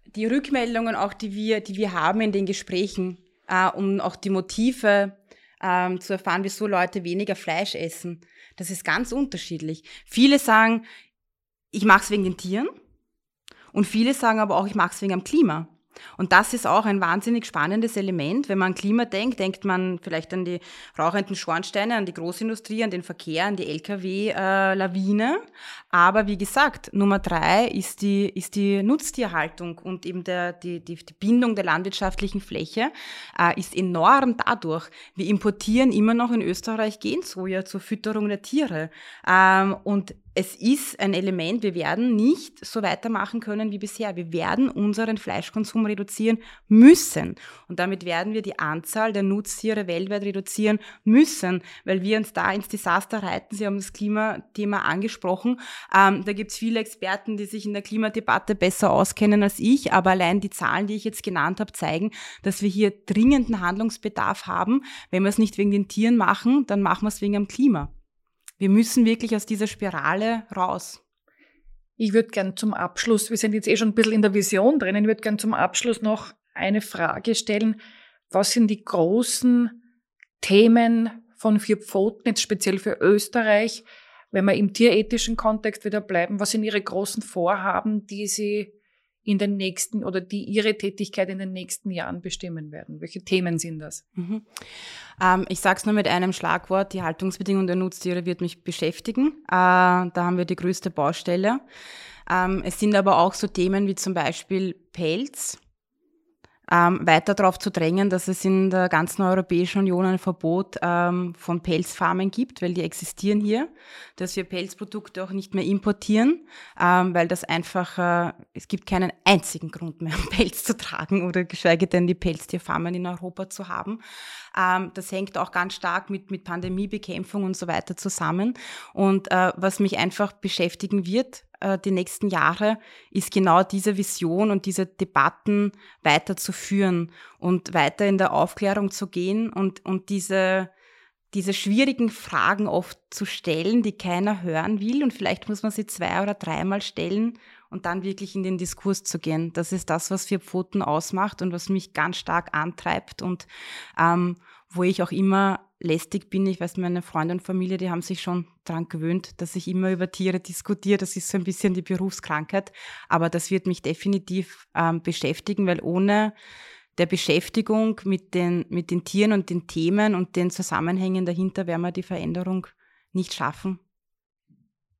die Rückmeldungen auch, die wir, die wir haben in den Gesprächen, äh, um auch die Motive ähm, zu erfahren, wieso Leute weniger Fleisch essen, das ist ganz unterschiedlich. Viele sagen, ich mache es wegen den Tieren und viele sagen aber auch, ich mache es wegen dem Klima. Und das ist auch ein wahnsinnig spannendes Element. Wenn man an Klima denkt, denkt man vielleicht an die rauchenden Schornsteine, an die Großindustrie, an den Verkehr, an die Lkw-Lawine. Aber wie gesagt, Nummer drei ist die, ist die Nutztierhaltung und eben der, die, die, die Bindung der landwirtschaftlichen Fläche äh, ist enorm dadurch. Wir importieren immer noch in Österreich Gensoja zur Fütterung der Tiere. Ähm, und es ist ein Element, wir werden nicht so weitermachen können wie bisher. Wir werden unseren Fleischkonsum reduzieren müssen. Und damit werden wir die Anzahl der Nutztiere weltweit reduzieren müssen, weil wir uns da ins Desaster reiten. Sie haben das Klimathema angesprochen. Ähm, da gibt es viele Experten, die sich in der Klimadebatte besser auskennen als ich, aber allein die Zahlen, die ich jetzt genannt habe, zeigen, dass wir hier dringenden Handlungsbedarf haben. Wenn wir es nicht wegen den Tieren machen, dann machen wir es wegen dem Klima. Wir müssen wirklich aus dieser Spirale raus. Ich würde gern zum Abschluss, wir sind jetzt eh schon ein bisschen in der Vision drinnen, ich würde gern zum Abschluss noch eine Frage stellen. Was sind die großen Themen von Vier Pfoten, jetzt speziell für Österreich, wenn wir im tierethischen Kontext wieder bleiben? Was sind Ihre großen Vorhaben, die Sie in den nächsten oder die Ihre Tätigkeit in den nächsten Jahren bestimmen werden? Welche Themen sind das? Mhm. Ähm, ich sage es nur mit einem Schlagwort, die Haltungsbedingungen der Nutztiere wird mich beschäftigen. Äh, da haben wir die größte Baustelle. Ähm, es sind aber auch so Themen wie zum Beispiel Pelz. Ähm, weiter darauf zu drängen, dass es in der ganzen Europäischen Union ein Verbot ähm, von Pelzfarmen gibt, weil die existieren hier, dass wir Pelzprodukte auch nicht mehr importieren, ähm, weil das einfach, äh, es gibt keinen einzigen Grund mehr, Pelz zu tragen oder geschweige denn die Pelztierfarmen in Europa zu haben. Ähm, das hängt auch ganz stark mit, mit Pandemiebekämpfung und so weiter zusammen. Und äh, was mich einfach beschäftigen wird, äh, die nächsten Jahre, ist genau diese Vision und diese Debatten weiterzuführen und weiter in der Aufklärung zu gehen und, und diese, diese schwierigen Fragen oft zu stellen, die keiner hören will. Und vielleicht muss man sie zwei oder dreimal stellen und dann wirklich in den Diskurs zu gehen. Das ist das, was Vier Pfoten ausmacht und was mich ganz stark antreibt und ähm, wo ich auch immer lästig bin. Ich weiß, meine Freunde und Familie, die haben sich schon daran gewöhnt, dass ich immer über Tiere diskutiere. Das ist so ein bisschen die Berufskrankheit. Aber das wird mich definitiv ähm, beschäftigen, weil ohne der Beschäftigung mit den, mit den Tieren und den Themen und den Zusammenhängen dahinter werden wir die Veränderung nicht schaffen.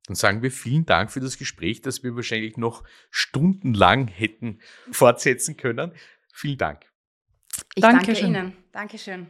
Dann sagen wir vielen Dank für das Gespräch, das wir wahrscheinlich noch stundenlang hätten fortsetzen können. Vielen Dank. Ich Dankeschön. danke Ihnen. Dankeschön.